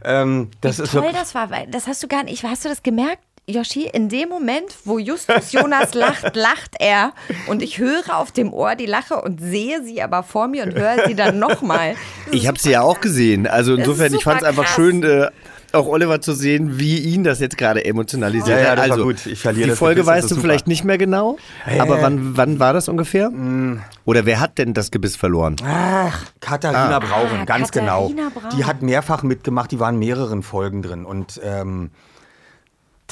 Ähm, das Wie ist toll das war, das hast du gar nicht. Hast du das gemerkt? Yoshi, in dem Moment, wo Justus Jonas lacht, lacht er und ich höre auf dem Ohr die Lache und sehe sie aber vor mir und höre sie dann nochmal. Ich habe sie ja auch gesehen. Also insofern, ich fand es einfach schön, äh, auch Oliver zu sehen, wie ihn das jetzt gerade emotionalisiert ja, hat. Ja, also, gut. Ich verliere die Folge weißt du vielleicht nicht mehr genau, hey. aber wann, wann war das ungefähr? Mm. Oder wer hat denn das Gebiss verloren? Ach, Katharina ah. Brauchen, ah, ganz Katharina genau. Brauchen. Die hat mehrfach mitgemacht, die waren in mehreren Folgen drin und ähm,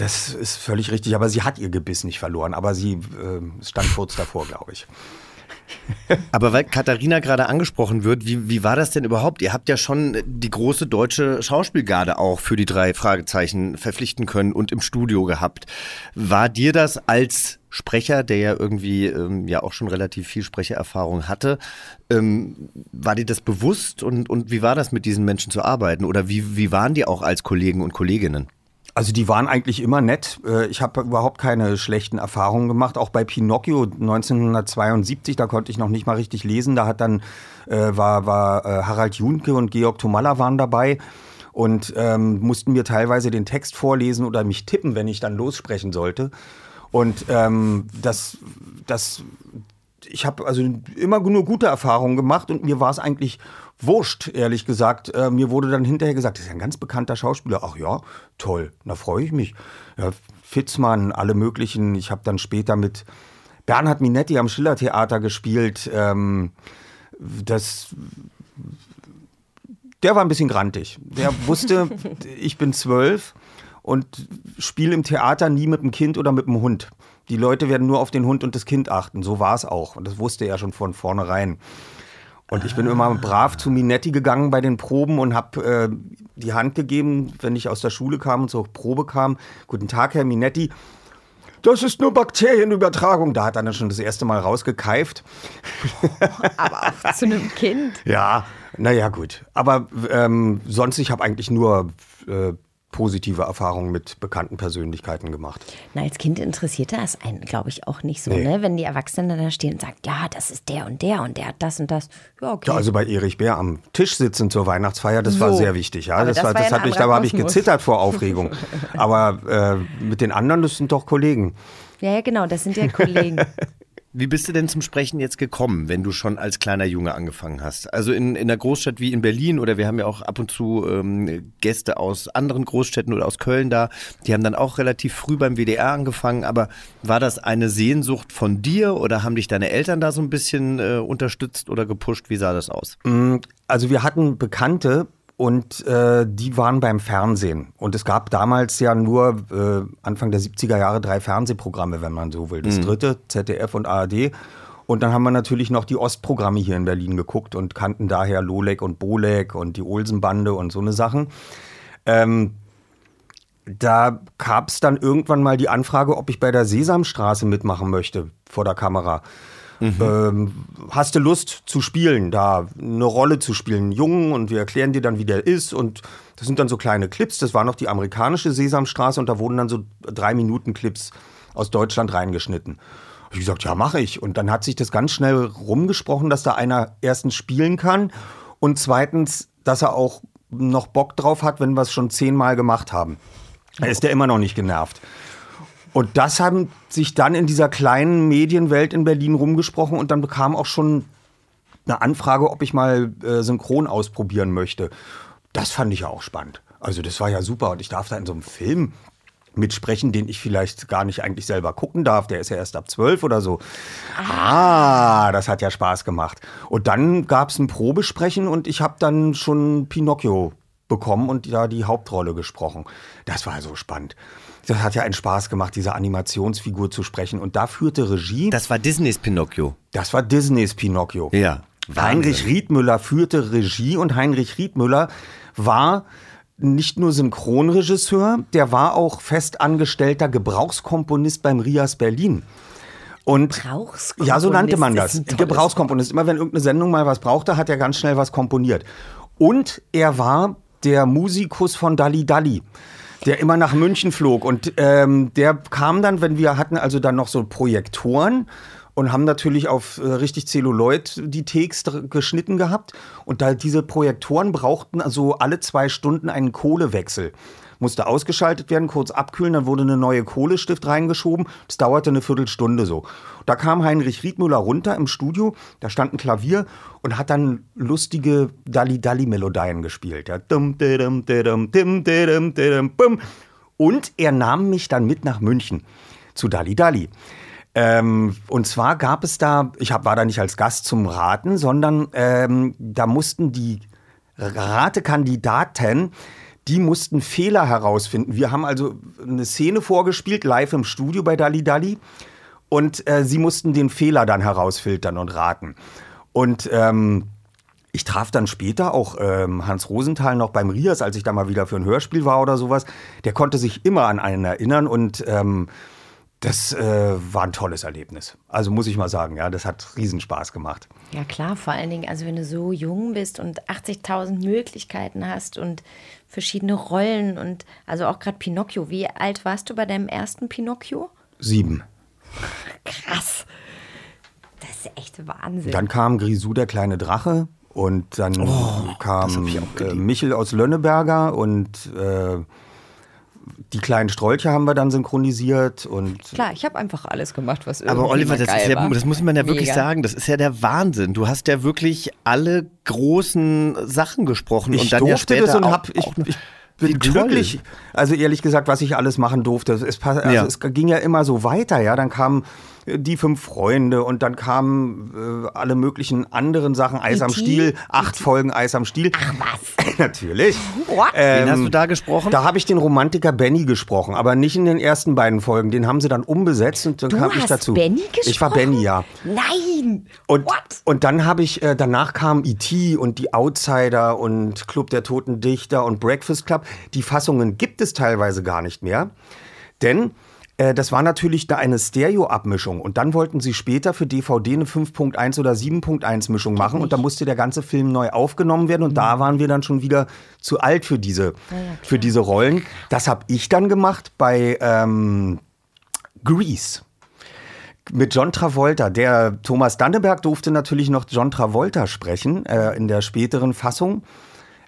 das ist völlig richtig, aber sie hat ihr Gebiss nicht verloren, aber sie äh, stand kurz davor, glaube ich. Aber weil Katharina gerade angesprochen wird, wie, wie war das denn überhaupt? Ihr habt ja schon die große deutsche Schauspielgarde auch für die drei Fragezeichen verpflichten können und im Studio gehabt. War dir das als Sprecher, der ja irgendwie ähm, ja auch schon relativ viel Sprechererfahrung hatte, ähm, war dir das bewusst und, und wie war das mit diesen Menschen zu arbeiten? Oder wie, wie waren die auch als Kollegen und Kolleginnen? Also die waren eigentlich immer nett. Äh, ich habe überhaupt keine schlechten Erfahrungen gemacht. Auch bei Pinocchio 1972, da konnte ich noch nicht mal richtig lesen. Da hat dann äh, war, war äh, Harald Junke und Georg Tomalla waren dabei und ähm, mussten mir teilweise den Text vorlesen oder mich tippen, wenn ich dann lossprechen sollte. Und ähm, das, das, ich habe also immer nur gute Erfahrungen gemacht und mir war es eigentlich wurscht, ehrlich gesagt. Äh, mir wurde dann hinterher gesagt, das ist ein ganz bekannter Schauspieler. Ach ja, toll, da freue ich mich. Ja, Fitzmann, alle möglichen. Ich habe dann später mit Bernhard Minetti am Schillertheater gespielt. Ähm, das, der war ein bisschen grantig. Der wusste, ich bin zwölf und spiele im Theater nie mit dem Kind oder mit dem Hund. Die Leute werden nur auf den Hund und das Kind achten. So war es auch. Und das wusste er schon von vornherein. Und ich bin immer brav zu Minetti gegangen bei den Proben und habe äh, die Hand gegeben, wenn ich aus der Schule kam und zur Probe kam. Guten Tag, Herr Minetti. Das ist nur Bakterienübertragung. Da hat er dann schon das erste Mal rausgekeift. Aber auch zu einem Kind. Ja, naja, gut. Aber ähm, sonst, ich habe eigentlich nur äh, positive Erfahrungen mit bekannten Persönlichkeiten gemacht. Na, als Kind interessiert das einen, glaube ich, auch nicht so, nee. ne? Wenn die Erwachsenen da stehen und sagen, ja, das ist der und der und der hat das und das. Ja, okay. Ja, also bei Erich Bär am Tisch sitzen zur Weihnachtsfeier, das so. war sehr wichtig, ja. das, das, war, ja hat mich, da habe ich gezittert vor Aufregung. Aber äh, mit den anderen, das sind doch Kollegen. Ja, ja, genau, das sind ja Kollegen. Wie bist du denn zum Sprechen jetzt gekommen, wenn du schon als kleiner Junge angefangen hast? Also in, in einer Großstadt wie in Berlin oder wir haben ja auch ab und zu ähm, Gäste aus anderen Großstädten oder aus Köln da, die haben dann auch relativ früh beim WDR angefangen, aber war das eine Sehnsucht von dir oder haben dich deine Eltern da so ein bisschen äh, unterstützt oder gepusht? Wie sah das aus? Mm, also wir hatten Bekannte, und äh, die waren beim Fernsehen. Und es gab damals ja nur äh, Anfang der 70er Jahre drei Fernsehprogramme, wenn man so will. Das mhm. dritte, ZDF und ARD. Und dann haben wir natürlich noch die Ostprogramme hier in Berlin geguckt und kannten daher Lolek und Bolek und die Olsenbande und so eine Sachen. Ähm, da gab es dann irgendwann mal die Anfrage, ob ich bei der Sesamstraße mitmachen möchte vor der Kamera. Ähm, hast du Lust zu spielen, da eine Rolle zu spielen, einen Jungen und wir erklären dir dann, wie der ist und das sind dann so kleine Clips. Das war noch die amerikanische Sesamstraße und da wurden dann so drei Minuten Clips aus Deutschland reingeschnitten. Hab ich gesagt, ja, mache ich. Und dann hat sich das ganz schnell rumgesprochen, dass da einer erstens spielen kann und zweitens, dass er auch noch Bock drauf hat, wenn wir es schon zehnmal gemacht haben. Da ist der immer noch nicht genervt. Und das haben sich dann in dieser kleinen Medienwelt in Berlin rumgesprochen und dann bekam auch schon eine Anfrage, ob ich mal äh, synchron ausprobieren möchte. Das fand ich ja auch spannend. Also das war ja super und ich darf da in so einem Film mitsprechen, den ich vielleicht gar nicht eigentlich selber gucken darf. Der ist ja erst ab zwölf oder so. Ah, das hat ja Spaß gemacht. Und dann gab es ein Probesprechen und ich habe dann schon Pinocchio bekommen und da die Hauptrolle gesprochen. Das war so spannend. Das hat ja einen Spaß gemacht, diese Animationsfigur zu sprechen. Und da führte Regie. Das war Disneys Pinocchio. Das war Disneys Pinocchio. Ja. Heinrich Riedmüller führte Regie und Heinrich Riedmüller war nicht nur Synchronregisseur, der war auch festangestellter Gebrauchskomponist beim Rias Berlin. Und Gebrauchskomponist ja, so nannte man das. Gebrauchskomponist. Immer wenn irgendeine Sendung mal was brauchte, hat er ganz schnell was komponiert. Und er war der Musikus von Dalli Dalli der immer nach München flog. Und ähm, der kam dann, wenn wir hatten also dann noch so Projektoren und haben natürlich auf äh, richtig Zelluloid die Takes geschnitten gehabt. Und da diese Projektoren brauchten also alle zwei Stunden einen Kohlewechsel. Musste ausgeschaltet werden, kurz abkühlen, dann wurde eine neue Kohlestift reingeschoben. Das dauerte eine Viertelstunde so. Da kam Heinrich Riedmüller runter im Studio, da stand ein Klavier und hat dann lustige Dalli-Dalli-Melodien gespielt. Ja. Und er nahm mich dann mit nach München zu Dalli Dalli. Ähm, und zwar gab es da, ich hab, war da nicht als Gast zum Raten, sondern ähm, da mussten die Ratekandidaten, die mussten Fehler herausfinden. Wir haben also eine Szene vorgespielt, live im Studio bei Dalli Dalli. Und äh, sie mussten den Fehler dann herausfiltern und raten. Und ähm, ich traf dann später auch ähm, Hans Rosenthal noch beim Rias, als ich da mal wieder für ein Hörspiel war oder sowas. Der konnte sich immer an einen erinnern und ähm, das äh, war ein tolles Erlebnis. Also muss ich mal sagen, ja, das hat Riesenspaß gemacht. Ja klar, vor allen Dingen, also wenn du so jung bist und 80.000 Möglichkeiten hast und verschiedene Rollen und also auch gerade Pinocchio. Wie alt warst du bei deinem ersten Pinocchio? Sieben. Krass. Das ist echt Wahnsinn. Dann kam Grisou, der kleine Drache. Und dann kam äh, Michel aus Lönneberger und äh, die kleinen Strolche haben wir dann synchronisiert und Klar, ich habe einfach alles gemacht, was irgendwie Aber Oliver, das, geil ist ja, war. das muss man ja wirklich Mega. sagen, das ist ja der Wahnsinn. Du hast ja wirklich alle großen Sachen gesprochen ich und dann durfte ja später das und auch, hab, ich, auch ich bin glücklich. Also ehrlich gesagt, was ich alles machen durfte. Es, also Ja. es ging ja immer so weiter, ja. Dann kamen äh, die fünf Freunde und dann kamen äh, alle möglichen anderen Sachen. Eis am? Stiel, acht Folgen Eis am Stiel. Ach was? Natürlich. What? Ähm, Wen hast du da gesprochen? Da habe ich den Romantiker Benny gesprochen, aber nicht in den ersten beiden Folgen. Den haben sie dann umbesetzt und dann Du kam ich hast dazu. Benny Ich war gesprochen? Benny, ja. Nein! Und, What? und dann habe ich, äh, danach kam E.T. und die Outsider und Club der Toten Dichter und Breakfast Club. Die Fassungen gibt es teilweise gar nicht mehr. Denn das war natürlich da eine Stereo-Abmischung. Und dann wollten sie später für DVD eine 5.1 oder 7.1 Mischung machen. Und da musste der ganze Film neu aufgenommen werden. Und da waren wir dann schon wieder zu alt für diese, für diese Rollen. Das habe ich dann gemacht bei ähm, Grease mit John Travolta. Der Thomas Danneberg durfte natürlich noch John Travolta sprechen äh, in der späteren Fassung.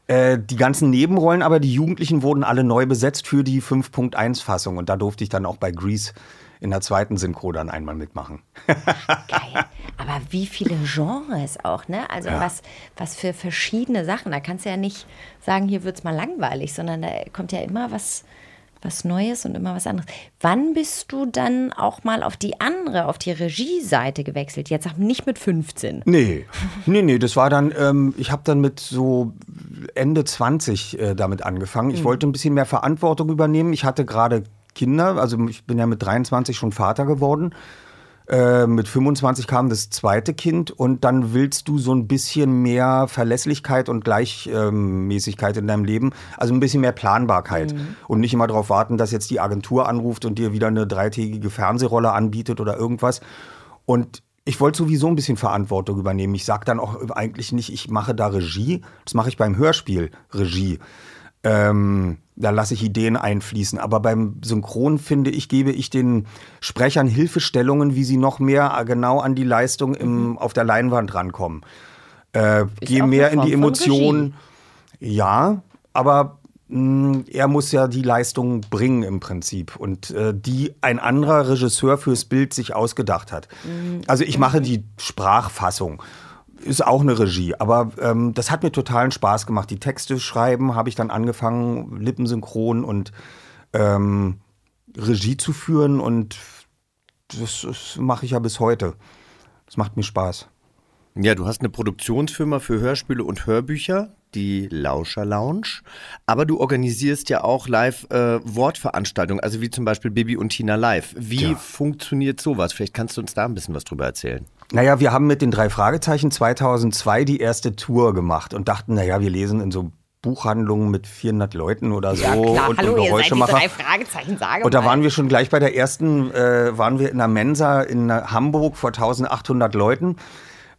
Äh, die ganzen Nebenrollen, aber die Jugendlichen wurden alle neu besetzt für die 5.1-Fassung. Und da durfte ich dann auch bei Grease in der zweiten Synchro dann einmal mitmachen. Geil. Aber wie viele Genres auch, ne? Also Ja. was, was für verschiedene Sachen. Da kannst du ja nicht sagen, hier wird's mal langweilig, sondern da kommt ja immer was, was Neues und immer was anderes. Wann bist du dann auch mal auf die andere, auf die Regieseite gewechselt? Jetzt nicht mit 15. Nee, nee, nee, das war dann, ähm, ich habe dann mit so Ende 20 äh, damit angefangen. Ich wollte ein bisschen mehr Verantwortung übernehmen. Ich hatte gerade Kinder, also ich bin ja mit 23 schon Vater geworden. Äh, mit 25 kam das zweite Kind und dann willst du so ein bisschen mehr Verlässlichkeit und Gleichmäßigkeit in deinem Leben, also ein bisschen mehr Planbarkeit Mhm. und nicht immer darauf warten, dass jetzt die Agentur anruft und dir wieder eine dreitägige Fernsehrolle anbietet oder irgendwas. Und ich wollte sowieso ein bisschen Verantwortung übernehmen. Ich sage dann auch eigentlich nicht, ich mache da Regie, das mache ich beim Hörspiel Regie. Ähm, da lasse ich Ideen einfließen. Aber beim Synchron, finde ich, gebe ich den Sprechern Hilfestellungen, wie sie noch mehr genau an die Leistung im, auf der Leinwand rankommen. Äh, gehe mehr in die Emotionen. Ja, aber mh, er muss ja die Leistung bringen im Prinzip und äh, die ein anderer Regisseur fürs Bild sich ausgedacht hat. Also ich mache die Sprachfassung. Ist auch eine Regie, aber ähm, das hat mir totalen Spaß gemacht. Die Texte schreiben habe ich dann angefangen, lippensynchron und ähm, Regie zu führen und das, das mache ich ja bis heute. Das macht mir Spaß. Ja, du hast eine Produktionsfirma für Hörspiele und Hörbücher, die Lauscher Lounge. Aber du organisierst ja auch live äh, Wortveranstaltungen, also wie zum Beispiel Bibi und Tina live. Wie Ja. funktioniert sowas? Vielleicht kannst du uns da ein bisschen was drüber erzählen. Naja, wir haben mit den drei Fragezeichen 2002 die erste Tour gemacht und dachten, naja, wir lesen in so Buchhandlungen mit 400 Leuten oder so Ja, klar. und, Hallo, und Geräuschemacher. drei Fragezeichen, sage Und da mal. waren wir schon gleich bei der ersten, äh, waren wir in einer Mensa in Hamburg vor 1800 Leuten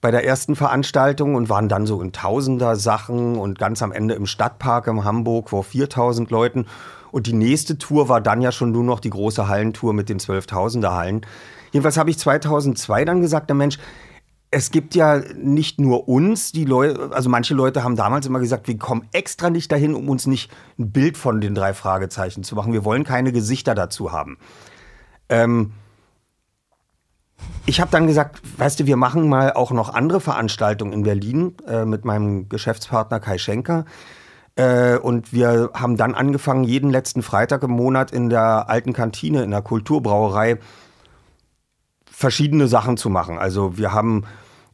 bei der ersten Veranstaltung und waren dann so in Tausender Sachen und ganz am Ende im Stadtpark in Hamburg vor 4000 Leuten. Und die nächste Tour war dann ja schon nur noch die große Hallentour mit den 12.000er Hallen. Jedenfalls habe ich 2002 dann gesagt, der Mensch, es gibt ja nicht nur uns, die Leute, also manche Leute haben damals immer gesagt, wir kommen extra nicht dahin, um uns nicht ein Bild von den drei Fragezeichen zu machen. Wir wollen keine Gesichter dazu haben. Ähm, ich habe dann gesagt, weißt du, wir machen mal auch noch andere Veranstaltungen in Berlin äh, mit meinem Geschäftspartner Kai Schenker. Äh, und wir haben dann angefangen, jeden letzten Freitag im Monat in der alten Kantine, in der Kulturbrauerei, verschiedene Sachen zu machen. Also wir haben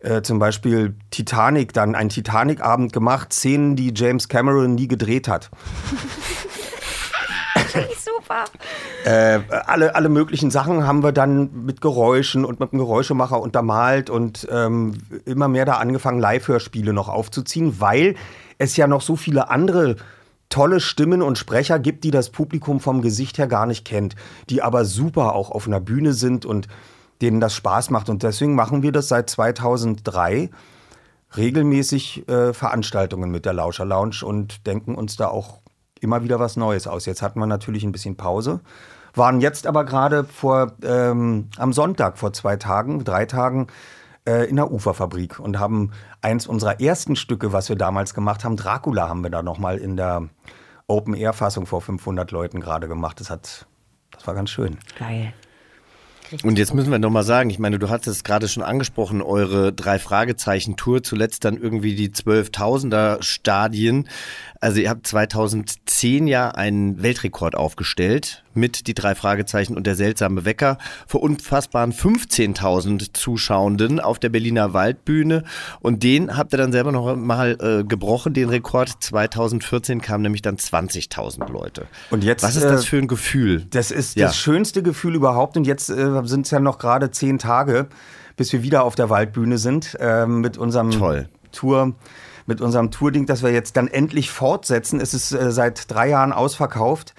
äh, zum Beispiel Titanic, dann einen Titanic-Abend gemacht, Szenen, die James Cameron nie gedreht hat. Super. Äh, alle, alle möglichen Sachen haben wir dann mit Geräuschen und mit einem Geräuschemacher untermalt und ähm, immer mehr da angefangen, Live-Hörspiele noch aufzuziehen, weil es ja noch so viele andere tolle Stimmen und Sprecher gibt, die das Publikum vom Gesicht her gar nicht kennt, die aber super auch auf einer Bühne sind und denen das Spaß macht. Und deswegen machen wir das seit 2003 regelmäßig äh, Veranstaltungen mit der Lauscher Lounge und denken uns da auch immer wieder was Neues aus. Jetzt hatten wir natürlich ein bisschen Pause, waren jetzt aber gerade vor ähm, am Sonntag vor zwei Tagen, drei Tagen äh, in der Uferfabrik und haben eins unserer ersten Stücke, was wir damals gemacht haben, Dracula, haben wir da noch mal in der Open Air Fassung vor 500 Leuten gerade gemacht. Das hat, das war ganz schön. Geil. Und jetzt müssen wir noch mal sagen, ich meine, du hattest es gerade schon angesprochen, eure drei Fragezeichen Tour, zuletzt dann irgendwie die 12.000er Stadien. Also ihr habt 2010 ja einen Weltrekord aufgestellt mit die drei Fragezeichen und der seltsame Wecker vor unfassbaren 15.000 Zuschauenden auf der Berliner Waldbühne und den habt ihr dann selber noch mal äh, gebrochen, den Rekord. 2014 kamen nämlich dann 20.000 Leute. Und jetzt, Was ist das äh, für ein Gefühl? Das ist Ja. das schönste Gefühl überhaupt. Und jetzt äh, sind es ja noch gerade zehn Tage, bis wir wieder auf der Waldbühne sind äh, mit unserem Toll. Tour. Mit unserem Tourding, das wir jetzt dann endlich fortsetzen. Es ist äh, seit drei Jahren ausverkauft.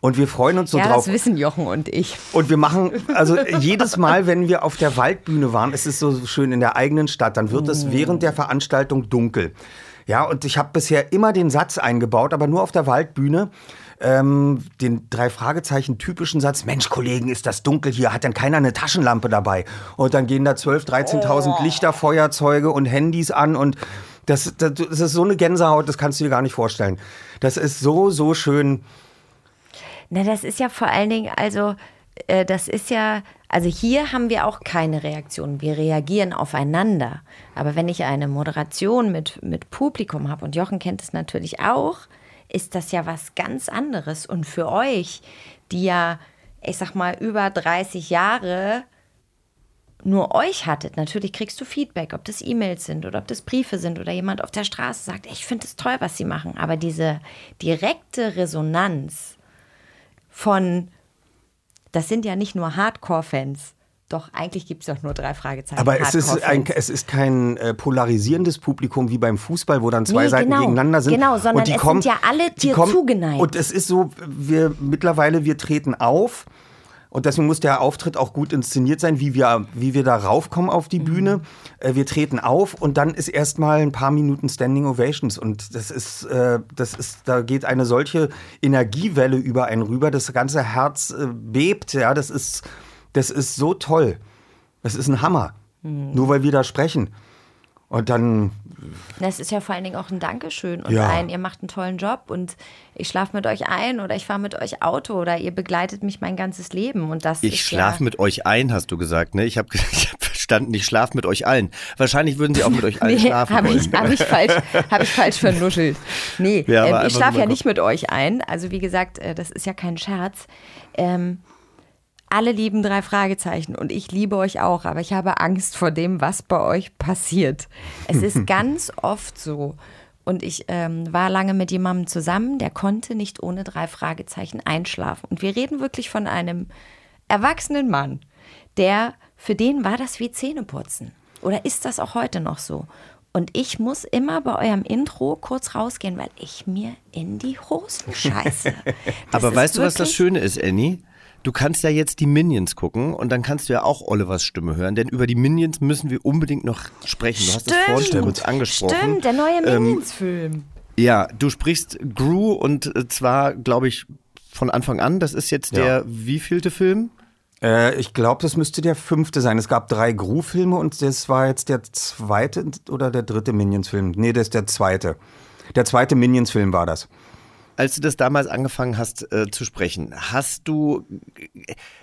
Und wir freuen uns so ja, drauf. das wissen Jochen und ich. Und wir machen, also jedes Mal, wenn wir auf der Waldbühne waren, es ist so schön in der eigenen Stadt, dann wird es während der Veranstaltung dunkel. Ja, und ich habe bisher immer den Satz eingebaut, aber nur auf der Waldbühne. Ähm, den drei Fragezeichen typischen Satz, Mensch, Kollegen, ist das dunkel hier, hat denn keiner eine Taschenlampe dabei? Und dann gehen da 12.000, 13.000 Lichter, Feuerzeuge und Handys an und das, das, das ist so eine Gänsehaut, das kannst du dir gar nicht vorstellen. Das ist so, so schön. Na, das ist ja vor allen Dingen, also äh, das ist ja, also hier haben wir auch keine Reaktion. Wir reagieren aufeinander. Aber wenn ich eine Moderation mit, mit Publikum habe, und Jochen kennt es natürlich auch, ist das ja was ganz anderes. Und für euch, die ja, ich sag mal, über 30 Jahre nur euch hattet, natürlich kriegst du Feedback, ob das E-Mails sind oder ob das Briefe sind oder jemand auf der Straße sagt, ich finde es toll, was sie machen. Aber diese direkte Resonanz von, das sind ja nicht nur Hardcore-Fans, Doch, eigentlich gibt es doch nur drei Fragezeichen. Aber es ist, ein, es ist kein äh, polarisierendes Publikum wie beim Fußball, wo dann zwei Nee, Seiten genau, gegeneinander sind. genau, sondern und die es kommen, sind ja alle dir zugeneigt. Und es ist so, wir mittlerweile, wir treten auf. Und deswegen muss der Auftritt auch gut inszeniert sein, wie wir, wie wir da raufkommen auf die Mhm. Bühne. Äh, wir treten auf und dann ist erstmal ein paar Minuten Standing Ovations. Und das ist, äh, das ist, da geht eine solche Energiewelle über einen rüber, das ganze Herz äh, bebt. Ja, das ist, das ist so toll. Das ist ein Hammer. Mhm. Nur weil wir da sprechen. Und dann, Das ist ja vor allen Dingen auch ein Dankeschön und Ja. ein, ihr macht einen tollen Job und ich schlafe mit euch ein oder ich fahre mit euch Auto oder ihr begleitet mich mein ganzes Leben und das Ich schlafe ja, mit euch ein, hast du gesagt, ne? Ich habe ich hab verstanden, ich schlafe mit euch allen. Wahrscheinlich würden sie auch mit euch allen Nee, schlafen habe wollen. ich, hab ich, falsch, hab ich falsch vernuschelt. Nee, Ja, ähm, ich schlafe ja nicht mit euch ein. Also wie gesagt, äh, das ist ja kein Scherz. Ähm, alle lieben drei Fragezeichen und ich liebe euch auch, aber ich habe Angst vor dem, was bei euch passiert. Es ist ganz oft so. Und ich ähm, war lange mit jemandem zusammen, der konnte nicht ohne drei Fragezeichen einschlafen. Und wir reden wirklich von einem erwachsenen Mann, der, für den war das wie Zähneputzen. Oder ist das auch heute noch so? Und ich muss immer bei eurem Intro kurz rausgehen, weil ich mir in die Hosen scheiße. Aber weißt du, was das Schöne ist, Annie? Du kannst ja jetzt die Minions gucken und dann kannst du ja auch Olivers Stimme hören, denn über die Minions müssen wir unbedingt noch sprechen. Du hast das vorhin schon kurz angesprochen. Stimmt, der neue Ähm, Minions-Film. Ja, du sprichst Gru und äh, zwar, glaube ich, von Anfang an. Das ist jetzt Ja. der wievielte Film? äh, ich glaube, das müsste der fünfte sein. Es gab drei Gru-Filme und das war jetzt der zweite oder der dritte Minions-Film. Nee, das ist der zweite. Der zweite Minions-Film war das. Als du das damals angefangen hast äh, zu sprechen, hast du,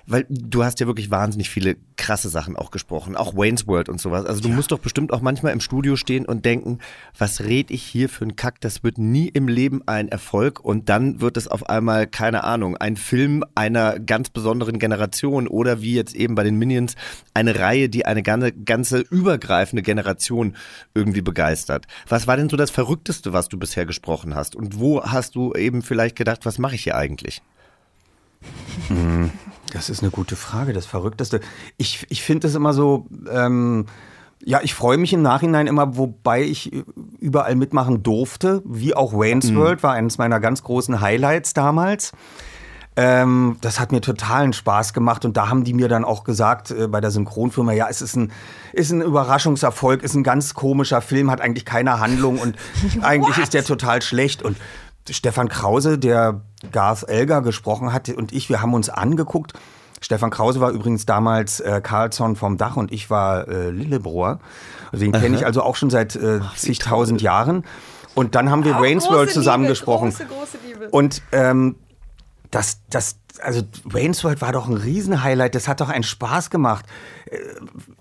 weil du hast ja wirklich wahnsinnig viele krasse Sachen auch gesprochen, auch Wayne's World und sowas. Also du musst doch bestimmt auch manchmal im Studio stehen und denken, was red ich hier für einen Kack? Das wird nie im Leben ein Erfolg und dann wird es auf einmal, keine Ahnung, ein Film einer ganz besonderen Generation oder wie jetzt eben bei den Minions eine Reihe, die eine ganze, ganze übergreifende Generation irgendwie begeistert. Was war denn so das Verrückteste, was du bisher gesprochen hast? Und wo hast du eben vielleicht gedacht, was mache ich hier eigentlich? Hm, Das ist eine gute Frage, das Verrückteste. Ich, ich finde es immer so, ähm, ja, ich freue mich im Nachhinein immer, wobei ich überall mitmachen durfte, wie auch Wayne's Mhm. World war eines meiner ganz großen Highlights damals. Ähm, das hat mir totalen Spaß gemacht und da haben die mir dann auch gesagt äh, bei der Synchronfirma, ja, es ist ein, ist ein Überraschungserfolg, ist ein ganz komischer Film, hat eigentlich keine Handlung und eigentlich ist der total schlecht und Stefan Krause, der Garth Elgar gesprochen hat und ich, wir haben uns angeguckt. Stefan Krause war übrigens damals äh, Carlsson vom Dach und ich war äh, Lillebrohr. Also den kenne ich also auch schon seit äh, zigtausend Jahren. Und dann haben wir Wayne's World Liebe, zusammengesprochen. große, große Liebe. Und ähm, das, das, also Wayne's World war doch ein Riesenhighlight. Das hat doch einen Spaß gemacht. Äh,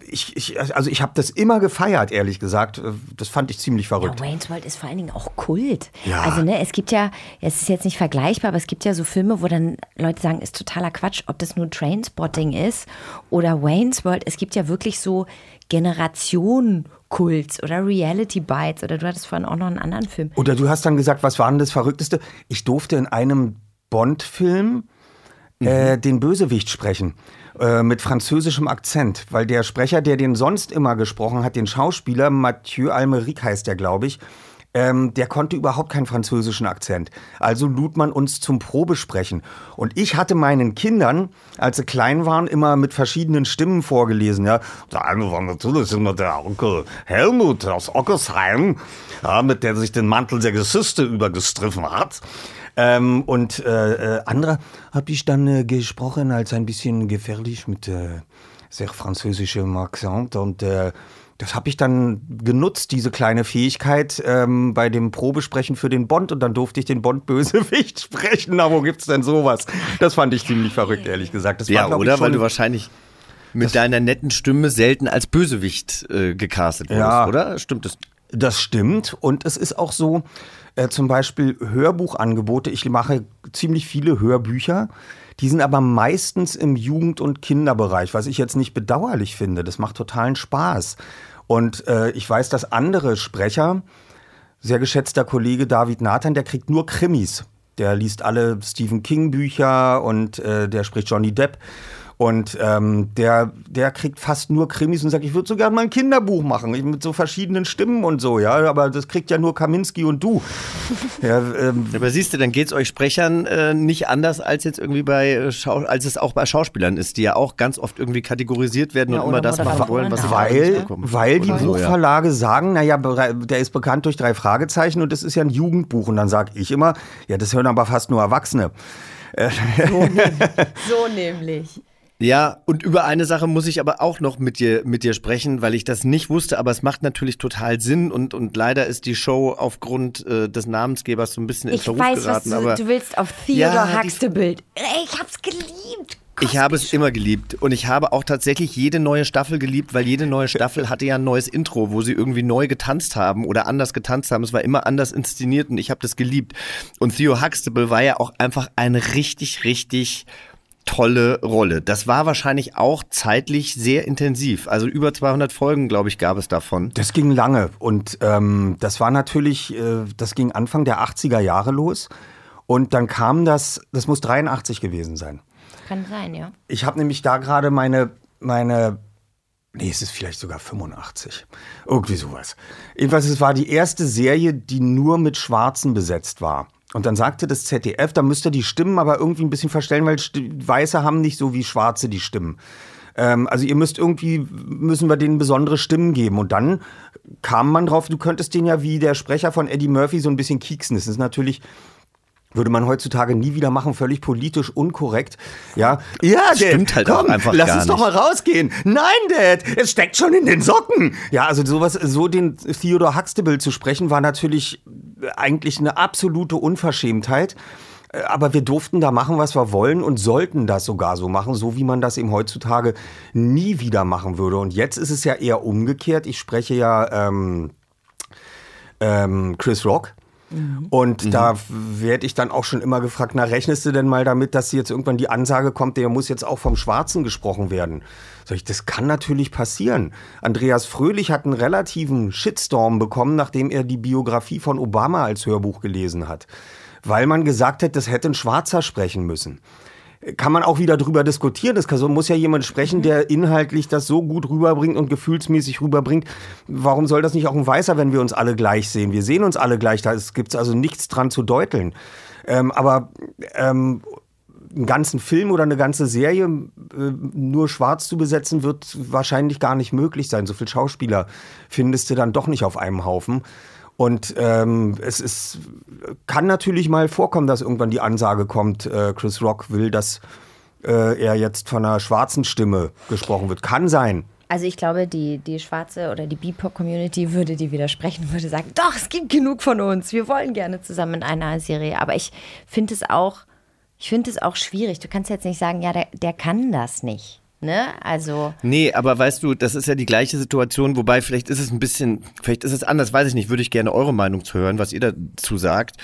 Ich, ich, also ich habe das immer gefeiert, ehrlich gesagt. Äh, Das fand ich ziemlich verrückt. Ja, Wayne's World ist vor allen Dingen auch Kult. Ja. Also ne, es gibt ja, es ist jetzt nicht vergleichbar, aber es gibt ja so Filme, wo dann Leute sagen, ist totaler Quatsch, ob das nur Trainspotting ist oder Wayne's World. Es gibt ja wirklich so Generationen-Kults oder Reality Bites oder du hattest vorhin auch noch einen anderen Film. Oder du hast dann gesagt, was war denn das Verrückteste? Ich durfte in einem Bond-Film äh, den Bösewicht sprechen. Äh, mit französischem Akzent. Weil der Sprecher, der den sonst immer gesprochen hat, den Schauspieler, Mathieu Almeric heißt der, glaube ich, ähm, der konnte überhaupt keinen französischen Akzent. Also lud man uns zum Probesprechen. Und ich hatte meinen Kindern, als sie klein waren, immer mit verschiedenen Stimmen vorgelesen. Ja. Der eine war natürlich immer der Onkel Helmut aus Ockersheim, ja, mit der sich den Mantel der Geschichte übergestriffen hat. Ähm, und äh, äh, andere habe ich dann äh, gesprochen als ein bisschen gefährlich mit äh, sehr französischem Akzent und äh, das habe ich dann genutzt, diese kleine Fähigkeit ähm, bei dem Probesprechen für den Bond und dann durfte ich den Bond-Bösewicht sprechen. Na, wo gibt's denn sowas? Das fand ich ziemlich verrückt, ehrlich gesagt. Das ja, war, oder? Ich, schon Weil du wahrscheinlich mit deiner netten Stimme selten als Bösewicht äh, gecastet wurdest, Ja. oder? Stimmt das? Das stimmt. Und es ist auch so, äh, zum Beispiel Hörbuchangebote. Ich mache ziemlich viele Hörbücher. Die sind aber meistens im Jugend- und Kinderbereich, was ich jetzt nicht bedauerlich finde. Das macht totalen Spaß. Und äh, ich weiß, dass andere Sprecher, sehr geschätzter Kollege David Nathan, der kriegt nur Krimis. Der liest alle Stephen King Bücher und äh, der spricht Johnny Depp. Und ähm, der, der kriegt fast nur Krimis und sagt, ich würde so gerne mal ein Kinderbuch machen, mit so verschiedenen Stimmen und so, ja. Aber das kriegt ja nur Kaminski und du. ja, ähm, aber siehst du, dann geht es euch Sprechern äh, nicht anders als jetzt irgendwie bei äh, Schau als es auch bei Schauspielern ist, die ja auch ganz oft irgendwie kategorisiert werden ja, und immer das machen wollen, was sie weil, weil die Buchverlage sagen, naja, der ist bekannt durch drei Fragezeichen und das ist ja ein Jugendbuch. Und dann sage ich immer, ja, das hören aber fast nur Erwachsene. So, so nämlich. Ja, und über eine Sache muss ich aber auch noch mit dir, mit dir sprechen, weil ich das nicht wusste, aber es macht natürlich total Sinn und, und leider ist die Show aufgrund äh, des Namensgebers so ein bisschen in Verruf weiß, geraten. Was du, aber du willst auf Theodore ja, Huxtable. Ich hab's geliebt. Ich habe es immer geliebt und ich habe auch tatsächlich jede neue Staffel geliebt, weil jede neue Staffel hatte ja ein neues Intro, wo sie irgendwie neu getanzt haben oder anders getanzt haben. Es war immer anders inszeniert und ich habe das geliebt. Und Theo Huxtable war ja auch einfach eine richtig, richtig tolle Rolle. Das war wahrscheinlich auch zeitlich sehr intensiv. Also über 200 Folgen, glaube ich, gab es davon. Das ging lange und ähm, das war natürlich, äh, das ging Anfang der 80er Jahre los und dann kam das, das muss 83 gewesen sein. Kann sein, ja. Ich habe nämlich da gerade meine, meine Nee, es ist vielleicht sogar 85. Irgendwie sowas. Jedenfalls, es war die erste Serie, die nur mit Schwarzen besetzt war. Und dann sagte das ZDF, da müsst ihr die Stimmen aber irgendwie ein bisschen verstellen, weil Weiße haben nicht so wie Schwarze die Stimmen. Ähm, also ihr müsst irgendwie, müssen wir denen besondere Stimmen geben. Und dann kam man drauf, du könntest den ja wie der Sprecher von Eddie Murphy so ein bisschen kieksen. Das ist natürlich würde man heutzutage nie wieder machen, völlig politisch unkorrekt. Ja, ja, Dad, stimmt halt komm, auch einfach lass uns doch mal rausgehen. Nein, Dad, es steckt schon in den Socken. Ja, also sowas, so den Theodore Huxtable zu sprechen, war natürlich eigentlich eine absolute Unverschämtheit. Aber wir durften da machen, was wir wollen und sollten das sogar so machen, so wie man das eben heutzutage nie wieder machen würde. Und jetzt ist es ja eher umgekehrt. Ich spreche ja ähm, ähm, Chris Rock. Mhm. Und mhm. da werde ich dann auch schon immer gefragt, na, rechnest du denn mal damit, dass jetzt irgendwann die Ansage kommt, der muss jetzt auch vom Schwarzen gesprochen werden? Sag ich, das kann natürlich passieren. Andreas Fröhlich hat einen relativen Shitstorm bekommen, nachdem er die Biografie von Obama als Hörbuch gelesen hat. Weil man gesagt hat, das hätte ein Schwarzer sprechen müssen kann man auch wieder drüber diskutieren. So muss ja jemand sprechen, der inhaltlich das so gut rüberbringt und gefühlsmäßig rüberbringt. Warum soll das nicht auch ein Weißer, wenn wir uns alle gleich sehen? Wir sehen uns alle gleich, da gibt es also nichts dran zu deuteln. Ähm, aber ähm, einen ganzen Film oder eine ganze Serie äh, nur schwarz zu besetzen, wird wahrscheinlich gar nicht möglich sein. So viele Schauspieler findest du dann doch nicht auf einem Haufen. Und ähm, es ist, kann natürlich mal vorkommen, dass irgendwann die Ansage kommt, äh, Chris Rock will, dass äh, er jetzt von einer schwarzen Stimme gesprochen wird. Kann sein. Also ich glaube, die, die schwarze oder die BIPOC-Community würde dir widersprechen, würde sagen, doch, es gibt genug von uns. Wir wollen gerne zusammen in einer Serie. Aber ich finde es auch, ich finde es auch schwierig. Du kannst jetzt nicht sagen, ja, der, der kann das nicht. Ne? Also. Nee, aber weißt du, das ist ja die gleiche Situation, wobei vielleicht ist es ein bisschen, vielleicht ist es anders, weiß ich nicht, würde ich gerne eure Meinung zu hören, was ihr dazu sagt.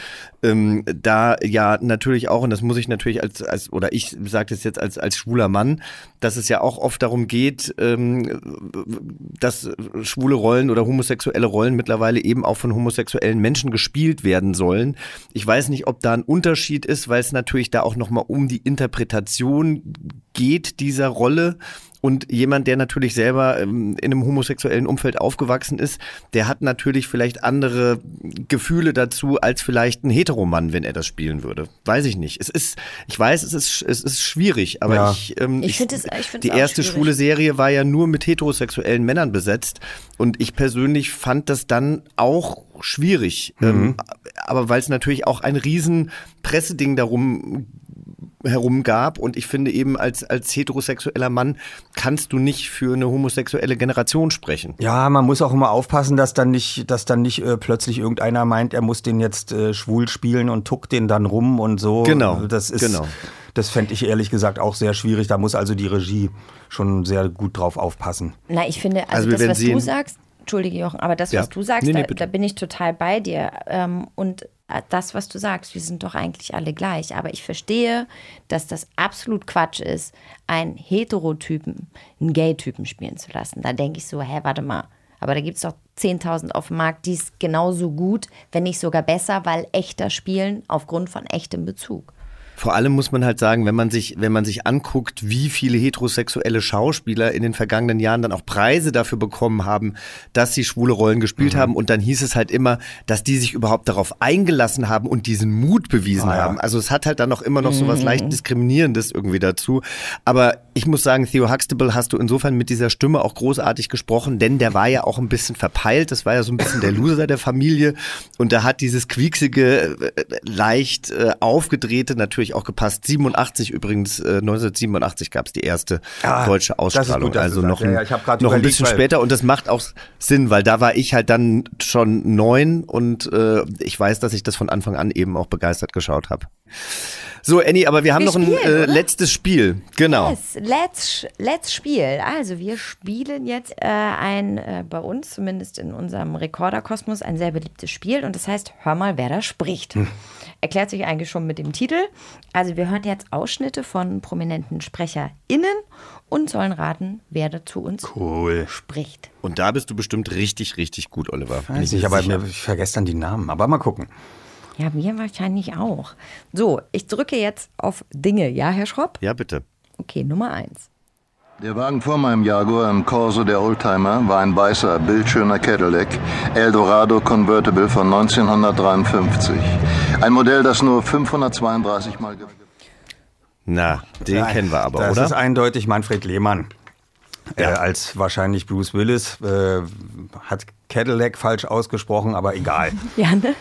Ähm, da ja natürlich auch, und das muss ich natürlich als, als oder ich sage das jetzt als, als schwuler Mann, dass es ja auch oft darum geht, ähm, dass schwule Rollen oder homosexuelle Rollen mittlerweile eben auch von homosexuellen Menschen gespielt werden sollen. Ich weiß nicht, ob da ein Unterschied ist, weil es natürlich da auch nochmal um die Interpretation geht dieser Rolle. Und jemand, der natürlich selber ähm, in einem homosexuellen Umfeld aufgewachsen ist, der hat natürlich vielleicht andere Gefühle dazu als vielleicht ein Heteromann, wenn er das spielen würde. Weiß ich nicht. Es ist, ich weiß, es ist, es ist schwierig, aber ja. ich, ähm, ich, finde es, ich finde die erste schwierig. schwule Serie war ja nur mit heterosexuellen Männern besetzt und ich persönlich fand das dann auch schwierig. Mhm. Ähm, aber weil es natürlich auch ein riesen Presseding darum herum gab. Und ich finde eben, als, als heterosexueller Mann kannst du nicht für eine homosexuelle Generation sprechen. Ja, man muss auch immer aufpassen, dass dann nicht, dass dann nicht äh, plötzlich irgendeiner meint, er muss den jetzt äh, schwul spielen und tuckt den dann rum und so. Genau. Das ist, genau. Das fände ich ehrlich gesagt auch sehr schwierig. Da muss also die Regie schon sehr gut drauf aufpassen. Na, ich finde, also, also das, was sehen. du sagst, Entschuldige Jochen, aber das, ja. was du sagst, nee, nee, da, da, bin ich total bei dir. Ähm, und äh, das, was du sagst, wir sind doch eigentlich alle gleich. Aber ich verstehe, dass das absolut Quatsch ist, einen Heterotypen, einen Gay-Typen spielen zu lassen. Da denke ich so, hä, warte mal. Aber da gibt es doch 10.000 auf dem Markt, die ist genauso gut, wenn nicht sogar besser, weil echter spielen aufgrund von echtem Bezug. Vor allem muss man halt sagen, wenn man sich, wenn man sich anguckt, wie viele heterosexuelle Schauspieler in den vergangenen Jahren dann auch Preise dafür bekommen haben, dass sie schwule Rollen gespielt Mhm. haben. Und dann hieß es halt immer, dass die sich überhaupt darauf eingelassen haben und diesen Mut bewiesen Ah, ja. haben. Also es hat halt dann noch immer noch so was Mhm. leicht Diskriminierendes irgendwie dazu. Aber ich muss sagen, Theo Huxtable hast du insofern mit dieser Stimme auch großartig gesprochen, denn der war ja auch ein bisschen verpeilt. Das war ja so ein bisschen der Loser der Familie. Und da hat dieses quieksigge, äh, leicht äh, aufgedrehte natürlich auch gepasst. 87 übrigens, äh, 1987 gab es die erste Ah, deutsche Ausstrahlung. gut, also noch ein, Ja, ja, ich hab grad noch ein bisschen später. Und das macht auch Sinn, weil da war ich halt dann schon neun und äh, ich weiß, dass ich das von Anfang an eben auch begeistert geschaut habe. So, Annie, aber wir haben Wir noch ein spielen, äh, oder? letztes Spiel. Genau. Yes, let's, let's Spiel. Also wir spielen jetzt äh, ein, äh, bei uns zumindest in unserem Rekorderkosmos, ein sehr beliebtes Spiel und das heißt, hör mal, wer da spricht. Erklärt sich eigentlich schon mit dem Titel. Also wir hören jetzt Ausschnitte von prominenten SprecherInnen und sollen raten, wer da zu uns Cool. spricht. Und da bist du bestimmt richtig, richtig gut, Oliver. Weiß ich nicht, aber sicher. mir, ich vergesse dann die Namen. Aber mal gucken. Ja, mir wahrscheinlich auch. So, ich drücke jetzt auf Dinge, ja, Herr Schropp? Ja, bitte. Okay, Nummer eins. Der Wagen vor meinem Jaguar im Corso der Oldtimer war ein weißer, bildschöner Cadillac Eldorado Convertible von 1953. Ein Modell, das nur 532 Mal... Na, den Nein, kennen wir aber, das oder? ist eindeutig Manfred Lehmann. Äh, als wahrscheinlich Bruce Willis. Äh, hat Cadillac falsch ausgesprochen, aber egal. Ja, ne?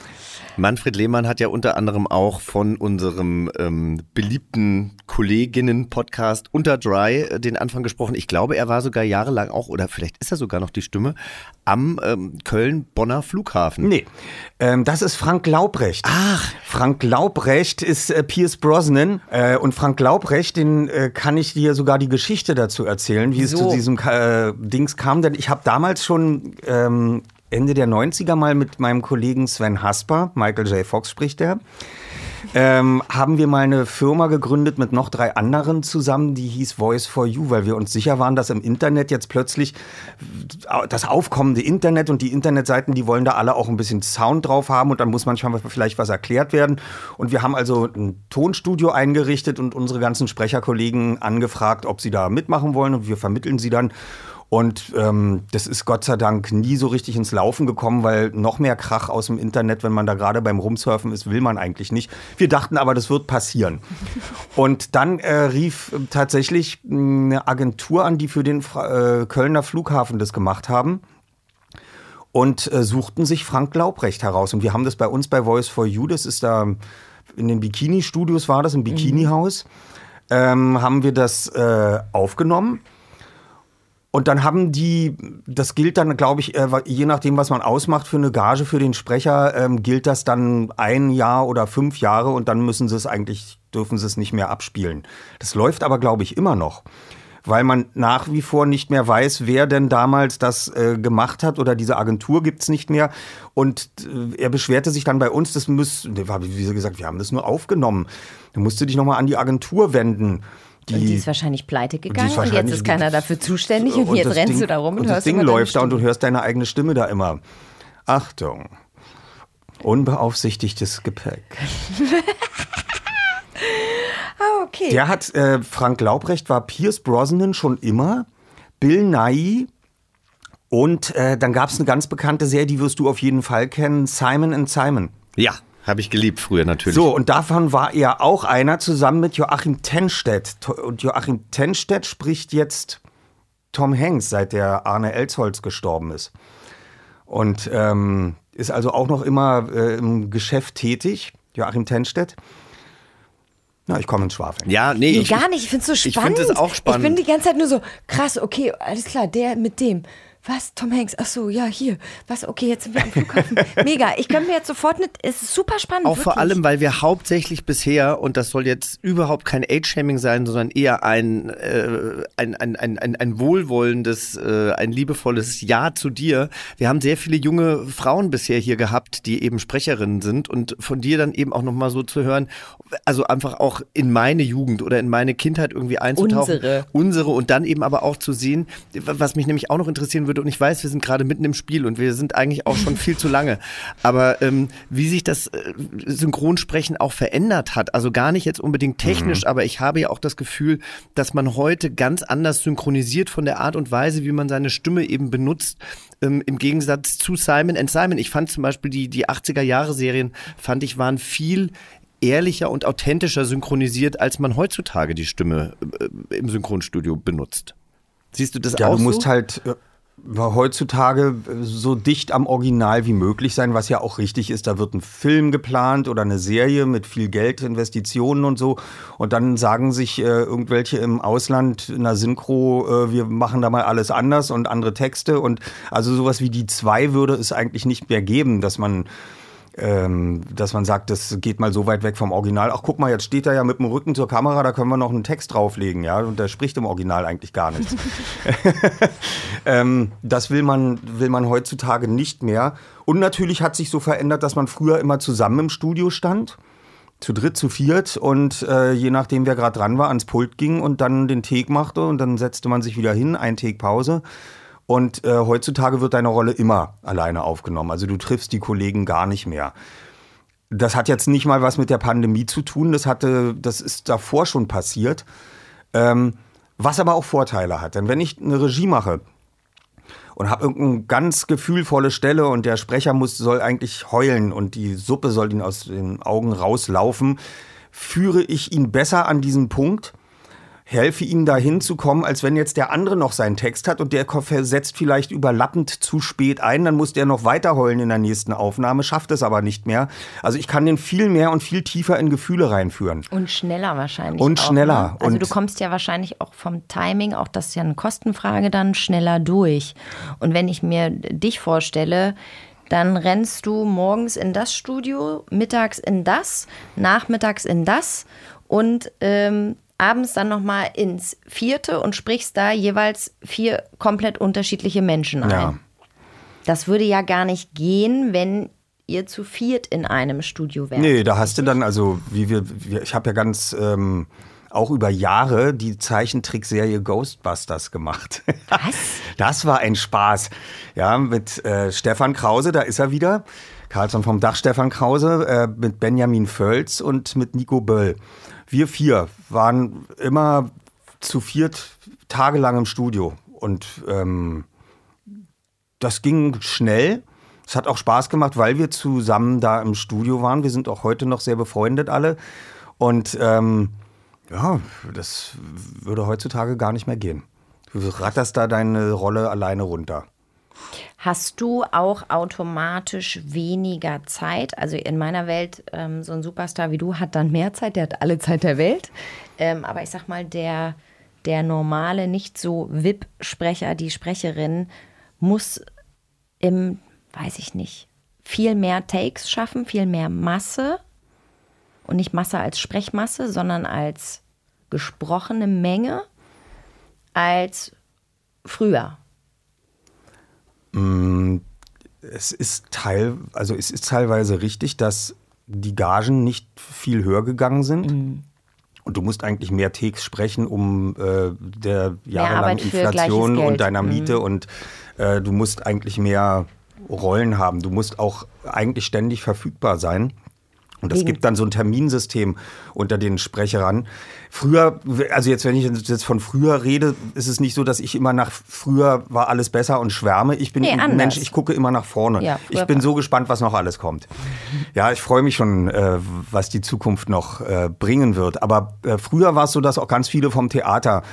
Manfred Lehmann hat ja unter anderem auch von unserem ähm, beliebten Kolleginnen-Podcast Unter Dry äh, den Anfang gesprochen. Ich glaube, er war sogar jahrelang auch, oder vielleicht ist er sogar noch die Stimme, am ähm, Köln-Bonner Flughafen. Nee, ähm, das ist Frank Laubrecht. Ach. Frank Laubrecht ist äh, Pierce Brosnan. Äh, und Frank Laubrecht, den äh, kann ich dir sogar die Geschichte dazu erzählen, wie es So. zu diesem äh, Dings kam. Denn ich habe damals schon ähm, Ende der 90er mal mit meinem Kollegen Sven Hasper, Michael J. Fox spricht der, ähm, haben wir mal eine Firma gegründet mit noch drei anderen zusammen, die hieß Voice for You, weil wir uns sicher waren, dass im Internet jetzt plötzlich das aufkommende Internet und die Internetseiten, die wollen da alle auch ein bisschen Sound drauf haben und dann muss manchmal vielleicht was erklärt werden. Und wir haben also ein Tonstudio eingerichtet und unsere ganzen Sprecherkollegen angefragt, ob sie da mitmachen wollen und wir vermitteln sie dann. Und ähm, das ist Gott sei Dank nie so richtig ins Laufen gekommen, weil noch mehr Krach aus dem Internet, wenn man da gerade beim Rumsurfen ist, will man eigentlich nicht. Wir dachten aber, das wird passieren. Und dann äh, rief tatsächlich mh, eine Agentur an, die für den äh, Kölner Flughafen das gemacht haben und äh, suchten sich Frank Laubrecht heraus. Und wir haben das bei uns bei Voice for You, das ist da in den Bikini-Studios war das, im Bikini-Haus, ähm, haben wir das äh, aufgenommen. Und dann haben die, das gilt dann, glaube ich, äh, je nachdem, was man ausmacht für eine Gage für den Sprecher, ähm, gilt das dann ein Jahr oder fünf Jahre und dann müssen sie es eigentlich, dürfen sie es nicht mehr abspielen. Das läuft aber, glaube ich, immer noch. Weil man nach wie vor nicht mehr weiß, wer denn damals das äh, gemacht hat oder diese Agentur gibt's nicht mehr. Und äh, er beschwerte sich dann bei uns, das war, wie gesagt, wir haben das nur aufgenommen. Da musst du dich nochmal an die Agentur wenden. Und die ist wahrscheinlich pleite gegangen und, jetzt wahrscheinlich- ist keiner dafür zuständig und, jetzt das rennst Ding, du da rum und, und das hörst Ding immer deine läuft da und du hörst deine eigene Stimme da immer. Achtung. Unbeaufsichtigtes Gepäck. Ah, okay. Der hat, äh, Frank Laubrecht war Pierce Brosnan schon immer, Bill Nye und äh, dann gab es eine ganz bekannte Serie, die wirst du auf jeden Fall kennen, Simon and Simon. Ja, habe ich geliebt früher natürlich. So, und davon war er auch einer zusammen mit Joachim Tenstedt. Und Joachim Tenstedt spricht jetzt Tom Hanks, seit der Arne Elsholz gestorben ist. Und ähm, ist also auch noch immer äh, im Geschäft tätig, Joachim Tenstedt. Na, ich komme ins Schwafeln. Ja, nee, Nee, ich, gar nicht. Ich finde es so ich spannend. find es auch spannend. Ich bin die ganze Zeit nur so, krass, okay, alles klar, der mit dem. Was? Tom Hanks? Ach so, ja, hier. Was? Okay, jetzt sind wir am Flughafen. Mega. Ich könnte mir jetzt sofort nicht. Es ist super spannend. Auch vor wirklich. allem, weil wir hauptsächlich bisher, und das soll jetzt überhaupt kein Age-Shaming sein, sondern eher ein, äh, ein, ein, ein, ein, ein wohlwollendes, äh, ein liebevolles Ja zu dir. Wir haben sehr viele junge Frauen bisher hier gehabt, die eben Sprecherinnen sind und von dir dann eben auch nochmal so zu hören, also einfach auch in meine Jugend oder in meine Kindheit irgendwie einzutauchen. Unsere. Unsere und dann eben aber auch zu sehen, was mich nämlich auch noch interessieren würde, würde, und ich weiß, wir sind gerade mitten im Spiel und wir sind eigentlich auch schon viel zu lange, aber ähm, wie sich das äh, Synchronsprechen auch verändert hat, also gar nicht jetzt unbedingt technisch, mhm. aber ich habe ja auch das Gefühl, dass man heute ganz anders synchronisiert von der Art und Weise, wie man seine Stimme eben benutzt, ähm, im Gegensatz zu Simon and Simon. Ich fand zum Beispiel die, die 80er-Jahre-Serien, fand ich, waren viel ehrlicher und authentischer synchronisiert, als man heutzutage die Stimme äh, im Synchronstudio benutzt. Siehst du das ja, auch? Du musst so? halt äh, heutzutage so dicht am Original wie möglich sein, was ja auch richtig ist. Da wird ein Film geplant oder eine Serie mit viel Geld, Investitionen und so. Und dann sagen sich äh, irgendwelche im Ausland in der Synchro, äh, wir machen da mal alles anders und andere Texte. Und also sowas wie die zwei würde es eigentlich nicht mehr geben, dass man ähm, dass man sagt, das geht mal so weit weg vom Original. Ach, guck mal, jetzt steht er ja mit dem Rücken zur Kamera, da können wir noch einen Text drauflegen, ja, und der spricht im Original eigentlich gar nichts. ähm, das will man, will man heutzutage nicht mehr. Und natürlich hat sich so verändert, dass man früher immer zusammen im Studio stand zu dritt, zu viert und äh, je nachdem, wer gerade dran war, ans Pult ging und dann den Take machte und dann setzte man sich wieder hin, ein Take Pause und äh, heutzutage wird deine Rolle immer alleine aufgenommen. Also du triffst die Kollegen gar nicht mehr. Das hat jetzt nicht mal was mit der Pandemie zu tun. Das hatte, das ist davor schon passiert. Ähm, was aber auch Vorteile hat. Denn wenn ich eine Regie mache und habe irgendeine ganz gefühlvolle Stelle und der Sprecher muss, soll eigentlich heulen und die Suppe soll ihn aus den Augen rauslaufen, führe ich ihn besser an diesen Punkt, helfe ihnen dahin zu kommen, als wenn jetzt der andere noch seinen Text hat und der setzt vielleicht überlappend zu spät ein, dann muss der noch weiter heulen in der nächsten Aufnahme, schafft es aber nicht mehr. Also ich kann den viel mehr und viel tiefer in Gefühle reinführen. Und schneller wahrscheinlich. Und auch, schneller. Ne? Also und du kommst ja wahrscheinlich auch vom Timing, auch das ist ja eine Kostenfrage, dann schneller durch. Und wenn ich mir dich vorstelle, dann rennst du morgens in das Studio, mittags in das, nachmittags in das und ähm, abends dann nochmal ins vierte und sprichst da jeweils vier komplett unterschiedliche Menschen ein. Ja. Das würde ja gar nicht gehen, wenn ihr zu viert in einem Studio wärt. Nee, da hast du dann, also, wie wir, ich habe ja ganz. Ähm auch über Jahre die Zeichentrickserie Ghostbusters gemacht. Was? Das war ein Spaß. Ja, mit äh, Stefan Krause, da ist er wieder. Karlsson vom Dach Stefan Krause, äh, mit Benjamin Völz und mit Nico Böll wir vier waren immer zu viert tagelang im Studio. Und ähm, das ging schnell. Es hat auch Spaß gemacht, weil wir zusammen da im Studio waren. Wir sind auch heute noch sehr befreundet alle. Und ähm, ja, das würde heutzutage gar nicht mehr gehen. Du ratterst da deine Rolle alleine runter. Hast du auch automatisch weniger Zeit? Also in meiner Welt, ähm, so ein Superstar wie du hat dann mehr Zeit, der hat alle Zeit der Welt. Ähm, aber ich sag mal, der, der normale, nicht so VIP-Sprecher, die Sprecherin, muss im, weiß ich nicht, viel mehr Takes schaffen, viel mehr Masse. Und nicht Masse als Sprechmasse, sondern als gesprochene Menge als früher. Mm, es ist teil, also es ist teilweise richtig, dass die Gagen nicht viel höher gegangen sind. Mhm. Und du musst eigentlich mehr Takes sprechen, um äh, der jahrelangen Inflation und deiner Miete mhm. und äh, du musst eigentlich mehr Rollen haben. Du musst auch eigentlich ständig verfügbar sein. Und es gibt dann so ein Terminsystem unter den Sprecherern. Früher, also jetzt, wenn ich jetzt von früher rede, ist es nicht so, dass ich immer nach früher war alles besser und schwärme. Ich bin nee, ein Mensch, ich gucke immer nach vorne. Ja, ich bin so gespannt, was noch alles kommt. Ja, ich freue mich schon, äh, was die Zukunft noch äh, bringen wird. Aber äh, früher war es so, dass auch ganz viele vom Theater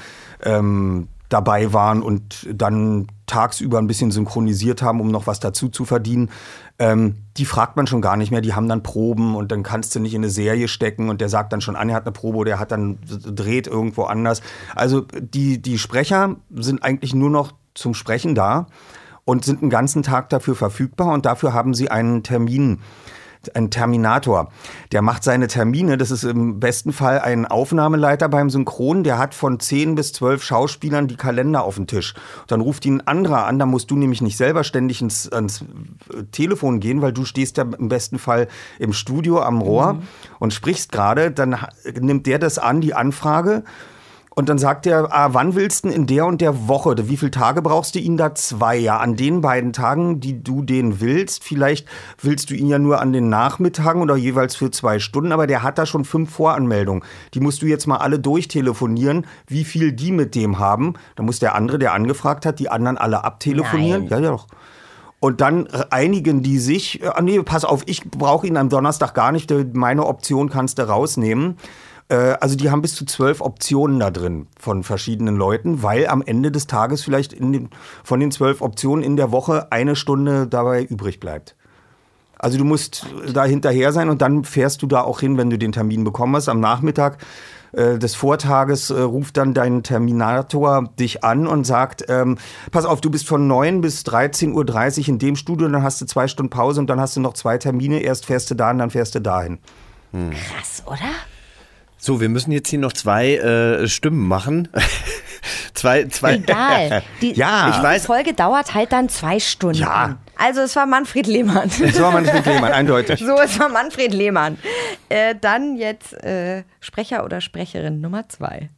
ähm, dabei waren und dann tagsüber ein bisschen synchronisiert haben, um noch was dazu zu verdienen. Ähm, die fragt man schon gar nicht mehr, die haben dann Proben und dann kannst du nicht in eine Serie stecken und der sagt dann schon an, er hat eine Probe oder er hat dann dreht irgendwo anders. Also die, die Sprecher sind eigentlich nur noch zum Sprechen da und sind einen ganzen Tag dafür verfügbar und dafür haben sie einen Termin ein Terminator. Der macht seine Termine. Das ist im besten Fall ein Aufnahmeleiter beim Synchron. Der hat von 10 bis 12 Schauspielern die Kalender auf dem Tisch. Dann ruft ihn ein anderer an. Da musst du nämlich nicht selber ständig ins, ans Telefon gehen, weil du stehst ja im besten Fall im Studio am Rohr mhm. und sprichst gerade. Dann nimmt der das an, die Anfrage Und dann sagt er, ah, wann willst du in der und der Woche? Wie viele Tage brauchst du ihn da? Zwei. Ja, an den beiden Tagen, die du den willst, vielleicht willst du ihn ja nur an den Nachmittagen oder jeweils für zwei Stunden, aber der hat da schon fünf Voranmeldungen. Die musst du jetzt mal alle durchtelefonieren, wie viel die mit dem haben. Da muss der andere, der angefragt hat, die anderen alle abtelefonieren. Nein. Ja, ja doch. Und dann einigen die sich, äh, ah, nee, pass auf, ich brauche ihn am Donnerstag gar nicht, meine Option kannst du rausnehmen. Äh, Also die haben bis zu zwölf Optionen da drin von verschiedenen Leuten, weil am Ende des Tages vielleicht in den, von den zwölf Optionen in der Woche eine Stunde dabei übrig bleibt. Also du musst da hinterher sein und dann fährst du da auch hin, wenn du den Termin bekommen hast. Am Nachmittag äh, des Vortages äh, ruft dann dein Terminator dich an und sagt, ähm, pass auf, du bist von 9 bis 13.30 Uhr in dem Studio, dann hast du zwei Stunden Pause und dann hast du noch zwei Termine. Erst fährst du da und dann fährst du dahin. Krass, oder? So, wir müssen jetzt hier noch zwei äh, Stimmen machen. zwei, zwei. Egal. Die, ja, ich die weiß. Folge dauert halt dann zwei Stunden. Ja. Also es war Manfred Lehmann. Das war Manfred Lehmann, eindeutig. So, es war Manfred Lehmann. Äh, dann jetzt äh, Sprecher oder Sprecherin Nummer zwei.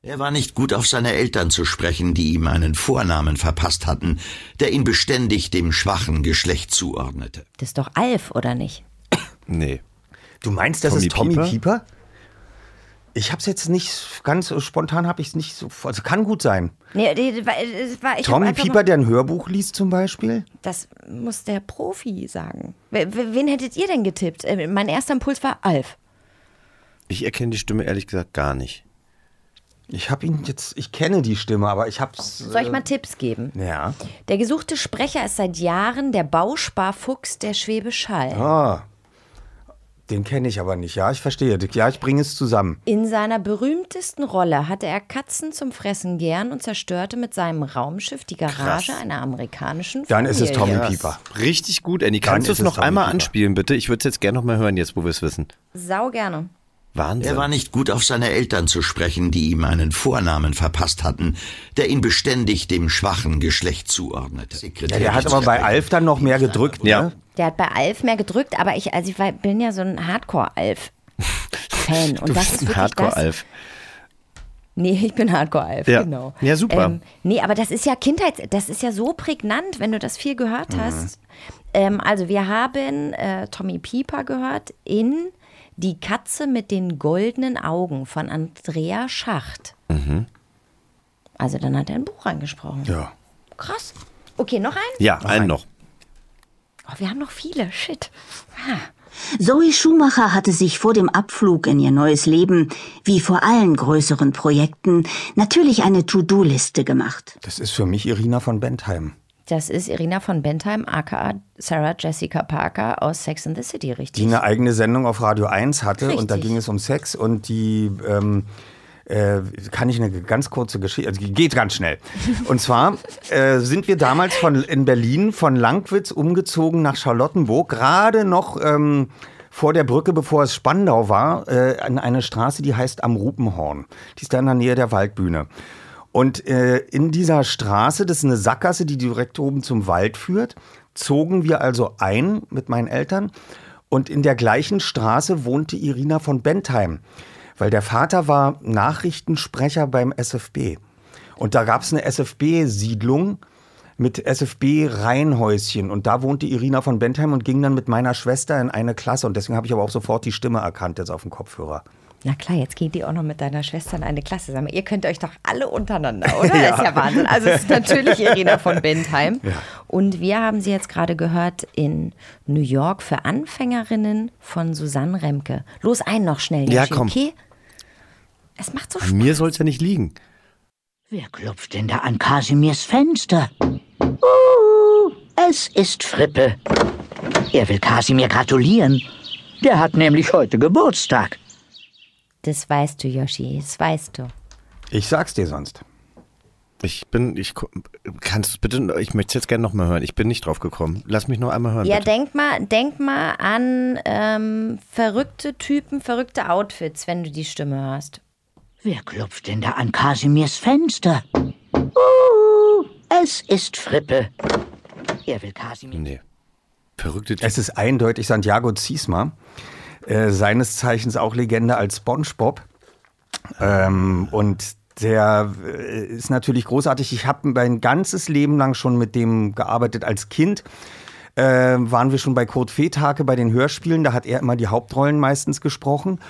Er war nicht gut auf seine Eltern zu sprechen, die ihm einen Vornamen verpasst hatten, der ihn beständig dem schwachen Geschlecht zuordnete. Das ist doch Alf, oder nicht? Nee. Du meinst, das Tommy ist Tommy Pieper? Pieper? Ich hab's jetzt nicht ganz äh, spontan, habe ich es nicht so. Also kann gut sein. Nee, die- die- war- es ich Tommy Pieper, der ein Hörbuch liest zum Beispiel. Das muss der Profi sagen. Wen hättet ihr denn getippt? Äh, Mein erster Impuls war Alf. Ich erkenne die Stimme ehrlich gesagt gar nicht. Ich habe ihn jetzt, ich kenne die Stimme, aber ich hab's. Soll ich mal Tipps geben? Ja. Der gesuchte Sprecher ist seit Jahren der Bausparfuchs der Schwäbisch Hall. Ah. Den kenne ich aber nicht. Ja, ich verstehe. Ja, ich bringe es zusammen. In seiner berühmtesten Rolle hatte er Katzen zum Fressen gern und zerstörte mit seinem Raumschiff die Garage einer amerikanischen Dann ist es Familie. Tommy Pieper. Richtig gut, Andy. Kannst du es noch Tommy einmal Pieper. anspielen, bitte? Ich würde es jetzt gerne noch mal hören, jetzt wo wir es wissen. Sau gerne. Wahnsinn. Er war nicht gut auf seine Eltern zu sprechen, die ihm einen Vornamen verpasst hatten, der ihn beständig dem schwachen Geschlecht zuordnete. Ja, der hat aber bei Alf dann noch mehr gedrückt. Ja. Ne? Der hat bei Alf mehr gedrückt, aber ich, also ich war, bin ja so ein Hardcore-Alf-Fan. Und du das bist ist ein Hardcore-Alf. Nee, ich bin Hardcore-Alf, Ja. genau. Ja, super. nee, aber das ist ja Kindheits... Das ist ja so prägnant, wenn du das viel gehört hast. Ähm, also wir haben äh, Tommy Pieper gehört in Die Katze mit den goldenen Augen von Andrea Schacht. Also dann hat er ein Buch angesprochen. Ja. Krass. Okay, noch ein? Ja, einen noch. Oh, wir haben noch viele. Shit. Ah. Zoe Schumacher hatte sich vor dem Abflug in ihr neues Leben, wie vor allen größeren Projekten, natürlich eine To-Do-Liste gemacht. Das ist für mich Irina von Bentheim. Das ist Irina von Bentheim, aka Sarah Jessica Parker aus Sex and the City, Die richtig? eine eigene Sendung auf Radio 1 hatte und da Richtig. ging es um Sex und die ähm, äh, kann ich eine ganz kurze Geschichte, also die geht ganz schnell. Und zwar äh, sind wir damals von, in Berlin von Langwitz umgezogen nach Charlottenburg, gerade noch ähm, vor der Brücke, bevor es Spandau war, äh, an eine Straße, die heißt Am Rupenhorn. Die ist da in der Nähe der Waldbühne. Und äh, in dieser Straße, das ist eine Sackgasse, die direkt oben zum Wald führt, zogen wir also ein mit meinen Eltern. Und in der gleichen Straße wohnte Irina von Bentheim, weil der Vater war Nachrichtensprecher beim SFB. Und da gab es eine SFB-Siedlung mit SFB-Reihenhäuschen. Und da wohnte Irina von Bentheim und ging dann mit meiner Schwester in eine Klasse. Und deswegen habe ich aber auch sofort die Stimme erkannt jetzt auf dem Kopfhörer. Na klar, jetzt geht ihr auch noch mit deiner Schwester in eine Klasse. Sag mal, ihr könnt euch doch alle untereinander, oder? Ja. Ist ja Wahnsinn. Also es ist natürlich Irina von Bentheim. Ja. Und wir haben sie jetzt gerade gehört in New York für Anfängerinnen von Susanne Remke. Los, einen noch schnell. Ja, komm. Okay? Es macht so An Spaß. mir soll es ja nicht liegen. Wer klopft denn da an Kasimirs Fenster? Uh, es ist Frippe. Er will Kasimir gratulieren. Der hat nämlich heute Geburtstag. Das weißt du, Yoshi, das weißt du. Ich sag's dir sonst. Ich bin, ich kannst du bitte, ich möchte es jetzt gerne noch mal hören. Ich bin nicht drauf gekommen. Lass mich noch einmal hören. Ja, bitte. denk mal, denk mal an ähm, verrückte Typen, verrückte Outfits, wenn du die Stimme hörst. Wer klopft denn da an Kasimirs Fenster? Uh, es ist Frippe. Er will Kasimir. Nee. Verrückte Es ist eindeutig Santiago Ziesma, äh, seines Zeichens auch Legende als SpongeBob. Ähm, und Der äh, ist natürlich großartig. Ich habe mein ganzes Leben lang schon mit dem gearbeitet als Kind. Äh, waren wir schon bei Kurt Feethake bei den Hörspielen. Da hat er immer die Hauptrollen meistens gesprochen.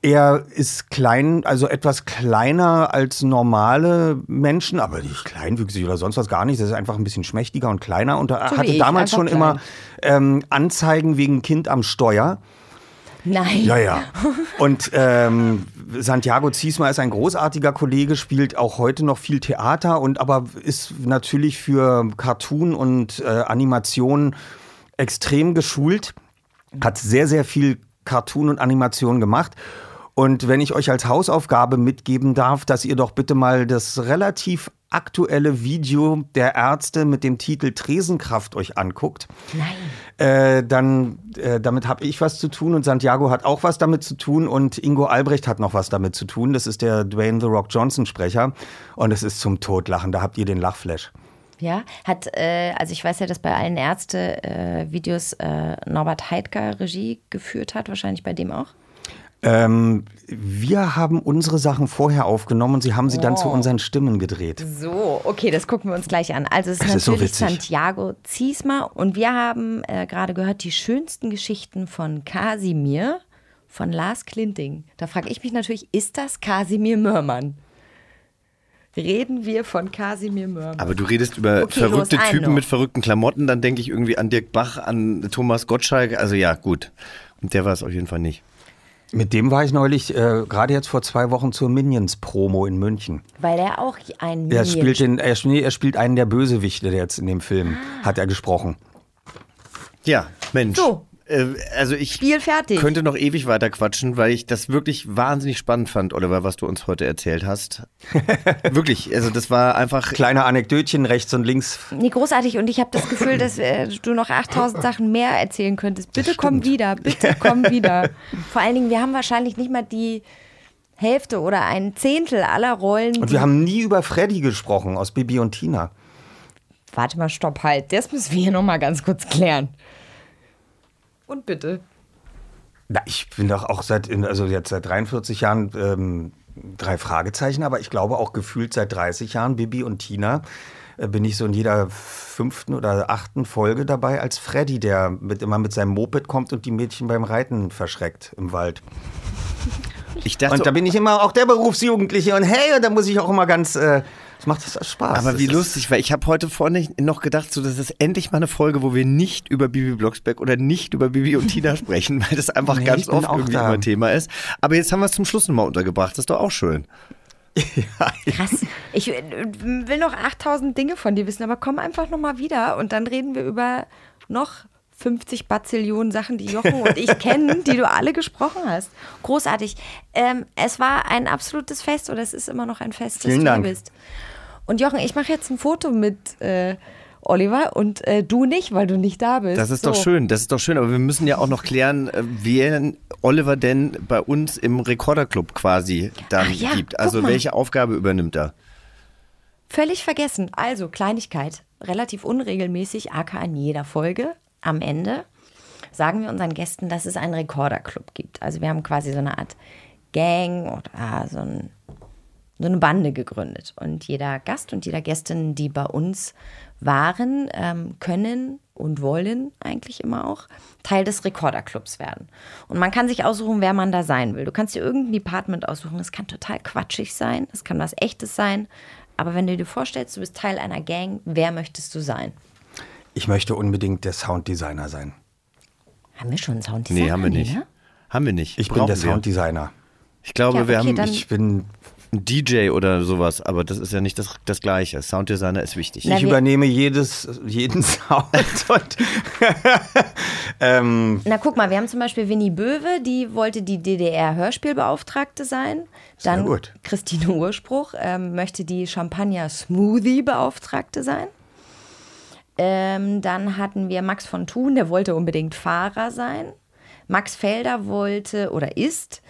Er ist klein, also etwas kleiner als normale Menschen, aber nicht kleinwüchsig oder sonst was gar nicht. Er ist einfach ein bisschen schmächtiger und kleiner und er So hatte damals schon klein. immer ähm, Anzeigen wegen Kind am Steuer. Nein. Ja, ja. Und ähm, Santiago Ziesma ist ein großartiger Kollege, spielt auch heute noch viel Theater und aber ist natürlich für Cartoon und äh, Animation extrem geschult. Hat sehr, sehr viel Cartoon und Animation gemacht. Und wenn ich euch als Hausaufgabe mitgeben darf, dass ihr doch bitte mal das relativ aktuelle Video der Ärzte mit dem Titel Tresenkraft euch anguckt, äh, dann äh, damit habe ich was zu tun und Santiago hat auch was damit zu tun und Ingo Albrecht hat noch was damit zu tun. Das ist der Dwayne The Rock Johnson Sprecher und es ist zum Totlachen. Da habt ihr den Lachflash. Ja, hat, äh, also ich weiß ja, dass bei allen Ärzte-Videos äh, Norbert Heidger Regie geführt hat, wahrscheinlich bei dem auch. Ähm, wir haben unsere Sachen vorher aufgenommen und sie haben sie dann zu Oh. unseren Stimmen gedreht. So, okay, das gucken wir uns gleich an. Also es ist Das ist so natürlich. Santiago Ziesma und wir haben äh, gerade gehört die schönsten Geschichten von Kasimir von Lars Klinting. Da frage ich mich natürlich, ist das Kasimir Mörmann? Reden wir von Kasimir Mörmann? Aber du redest über Okay, verrückte los, Typen noch. mit verrückten Klamotten, dann denke ich irgendwie an Dirk Bach, an Thomas Gottschalk. Also ja, gut. Und der war es auf jeden Fall nicht. Mit dem war ich neulich, äh, gerade jetzt vor zwei Wochen zur Minions-Promo in München. Weil er auch ein Er Minion spielt, den, er, nee, er spielt einen der Bösewichte, der jetzt in dem Film, hat er gesprochen. Ja, Mensch. So. Äh, also ich Spiel fertig. könnte noch ewig weiter quatschen, weil ich das wirklich wahnsinnig spannend fand, Oliver, was du uns heute erzählt hast. wirklich, also das war einfach... Kleine Anekdötchen rechts und links. Nee, großartig. Und ich habe das Gefühl, dass äh, du noch 8000 Sachen mehr erzählen könntest. Bitte komm wieder, bitte komm wieder. Vor allen Dingen, wir haben wahrscheinlich nicht mal die Hälfte oder ein Zehntel aller Rollen. Und wir haben nie über Freddy gesprochen aus Bibi und Tina. Warte mal, stopp, halt. Das müssen wir hier noch mal ganz kurz klären. Und bitte. Na, ich bin doch auch seit, also jetzt seit 43 Jahren ähm, drei Fragezeichen, aber ich glaube auch gefühlt seit 30 Jahren Bibi und Tina äh, bin ich so in jeder fünften oder achten Folge dabei als Freddy, der mit, immer mit seinem Moped kommt und die Mädchen beim Reiten verschreckt im Wald. Ich dachte, und da bin ich immer auch der Berufsjugendliche und hey, und da muss ich auch immer ganz, äh, das macht das Spaß. Aber wie lustig, weil ich habe heute vorne noch gedacht, so das ist endlich mal eine Folge, wo wir nicht über Bibi Blocksberg oder nicht über Bibi und Tina sprechen, weil das einfach Nee, ganz oft irgendwie da. immer Thema ist. Aber jetzt haben wir es zum Schluss nochmal untergebracht, das ist doch auch schön. Krass. Ich äh, will noch 8000 Dinge von dir wissen, aber komm einfach noch mal wieder und dann reden wir über noch 50 Bazillionen Sachen, die Jochen und ich kennen, die du alle gesprochen hast. Großartig. Ähm, es war ein absolutes Fest oder es ist immer noch ein Fest, Vielen dass Dank. du hier bist. Und Jochen, ich mache jetzt ein Foto mit äh, Oliver und äh, du nicht, weil du nicht da bist. Das ist So. doch schön, das ist doch schön, aber wir müssen ja auch noch klären, äh, wer Oliver denn bei uns im Rekorderclub quasi dann ja, gibt. Also welche Aufgabe übernimmt er? Völlig vergessen. Also, Kleinigkeit. Relativ unregelmäßig, aka in jeder Folge. Am Ende sagen wir unseren Gästen, dass es einen Rekorderclub gibt. Also, wir haben quasi so eine Art Gang oder so, ein, so eine Bande gegründet. Und jeder Gast und jeder Gästin, die bei uns waren, ähm, können und wollen eigentlich immer auch Teil des Rekorderclubs werden. Und man kann sich aussuchen, wer man da sein will. Du kannst dir irgendein Department aussuchen. Es kann total quatschig sein, es kann was Echtes sein. Aber wenn du dir vorstellst, du bist Teil einer Gang, wer möchtest du sein? Ich möchte unbedingt der Sounddesigner sein. Haben wir schon einen Sounddesigner? Nee, haben wir nicht. ne? Haben wir nicht. Ich bin Brauchen der wir. Sounddesigner. Ich glaube, Ja, wir okay, haben dann- Ich bin DJ oder sowas, aber das ist ja nicht das, das Gleiche. Sounddesigner ist wichtig. Na, ich übernehme jedes, jeden Sound und ähm, Na, guck mal, wir haben zum Beispiel Winnie Böwe, die wollte die DDR-Hörspielbeauftragte sein. Dann gut. Christine Urspruch ähm, möchte die Champagner-Smoothie-Beauftragte sein. Ähm, dann hatten wir Max von Thun, der wollte unbedingt Fahrer sein. Max Felder wollte oder ist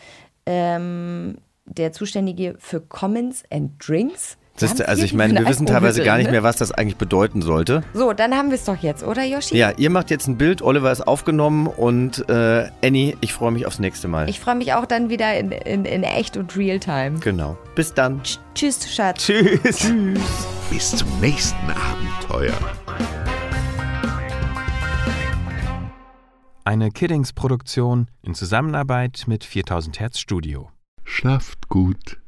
ähm, der Zuständige für Commons and Drinks. Siehst du, also ich meine, wir wissen teilweise gar nicht mehr, was das eigentlich bedeuten sollte. So, dann haben wir es doch jetzt, oder Yoshi? Ja, ihr macht jetzt ein Bild, Oliver ist aufgenommen und äh, Annie, ich freue mich aufs nächste Mal. Ich freue mich auch dann wieder in, in, in echt und real time. genau. Bis dann. Tschüss, Schatz. Tschüss. Tschüss. Bis zum nächsten Abenteuer. Eine Kiddings-Produktion in Zusammenarbeit mit 4000 Hertz Studio. Schlaft gut.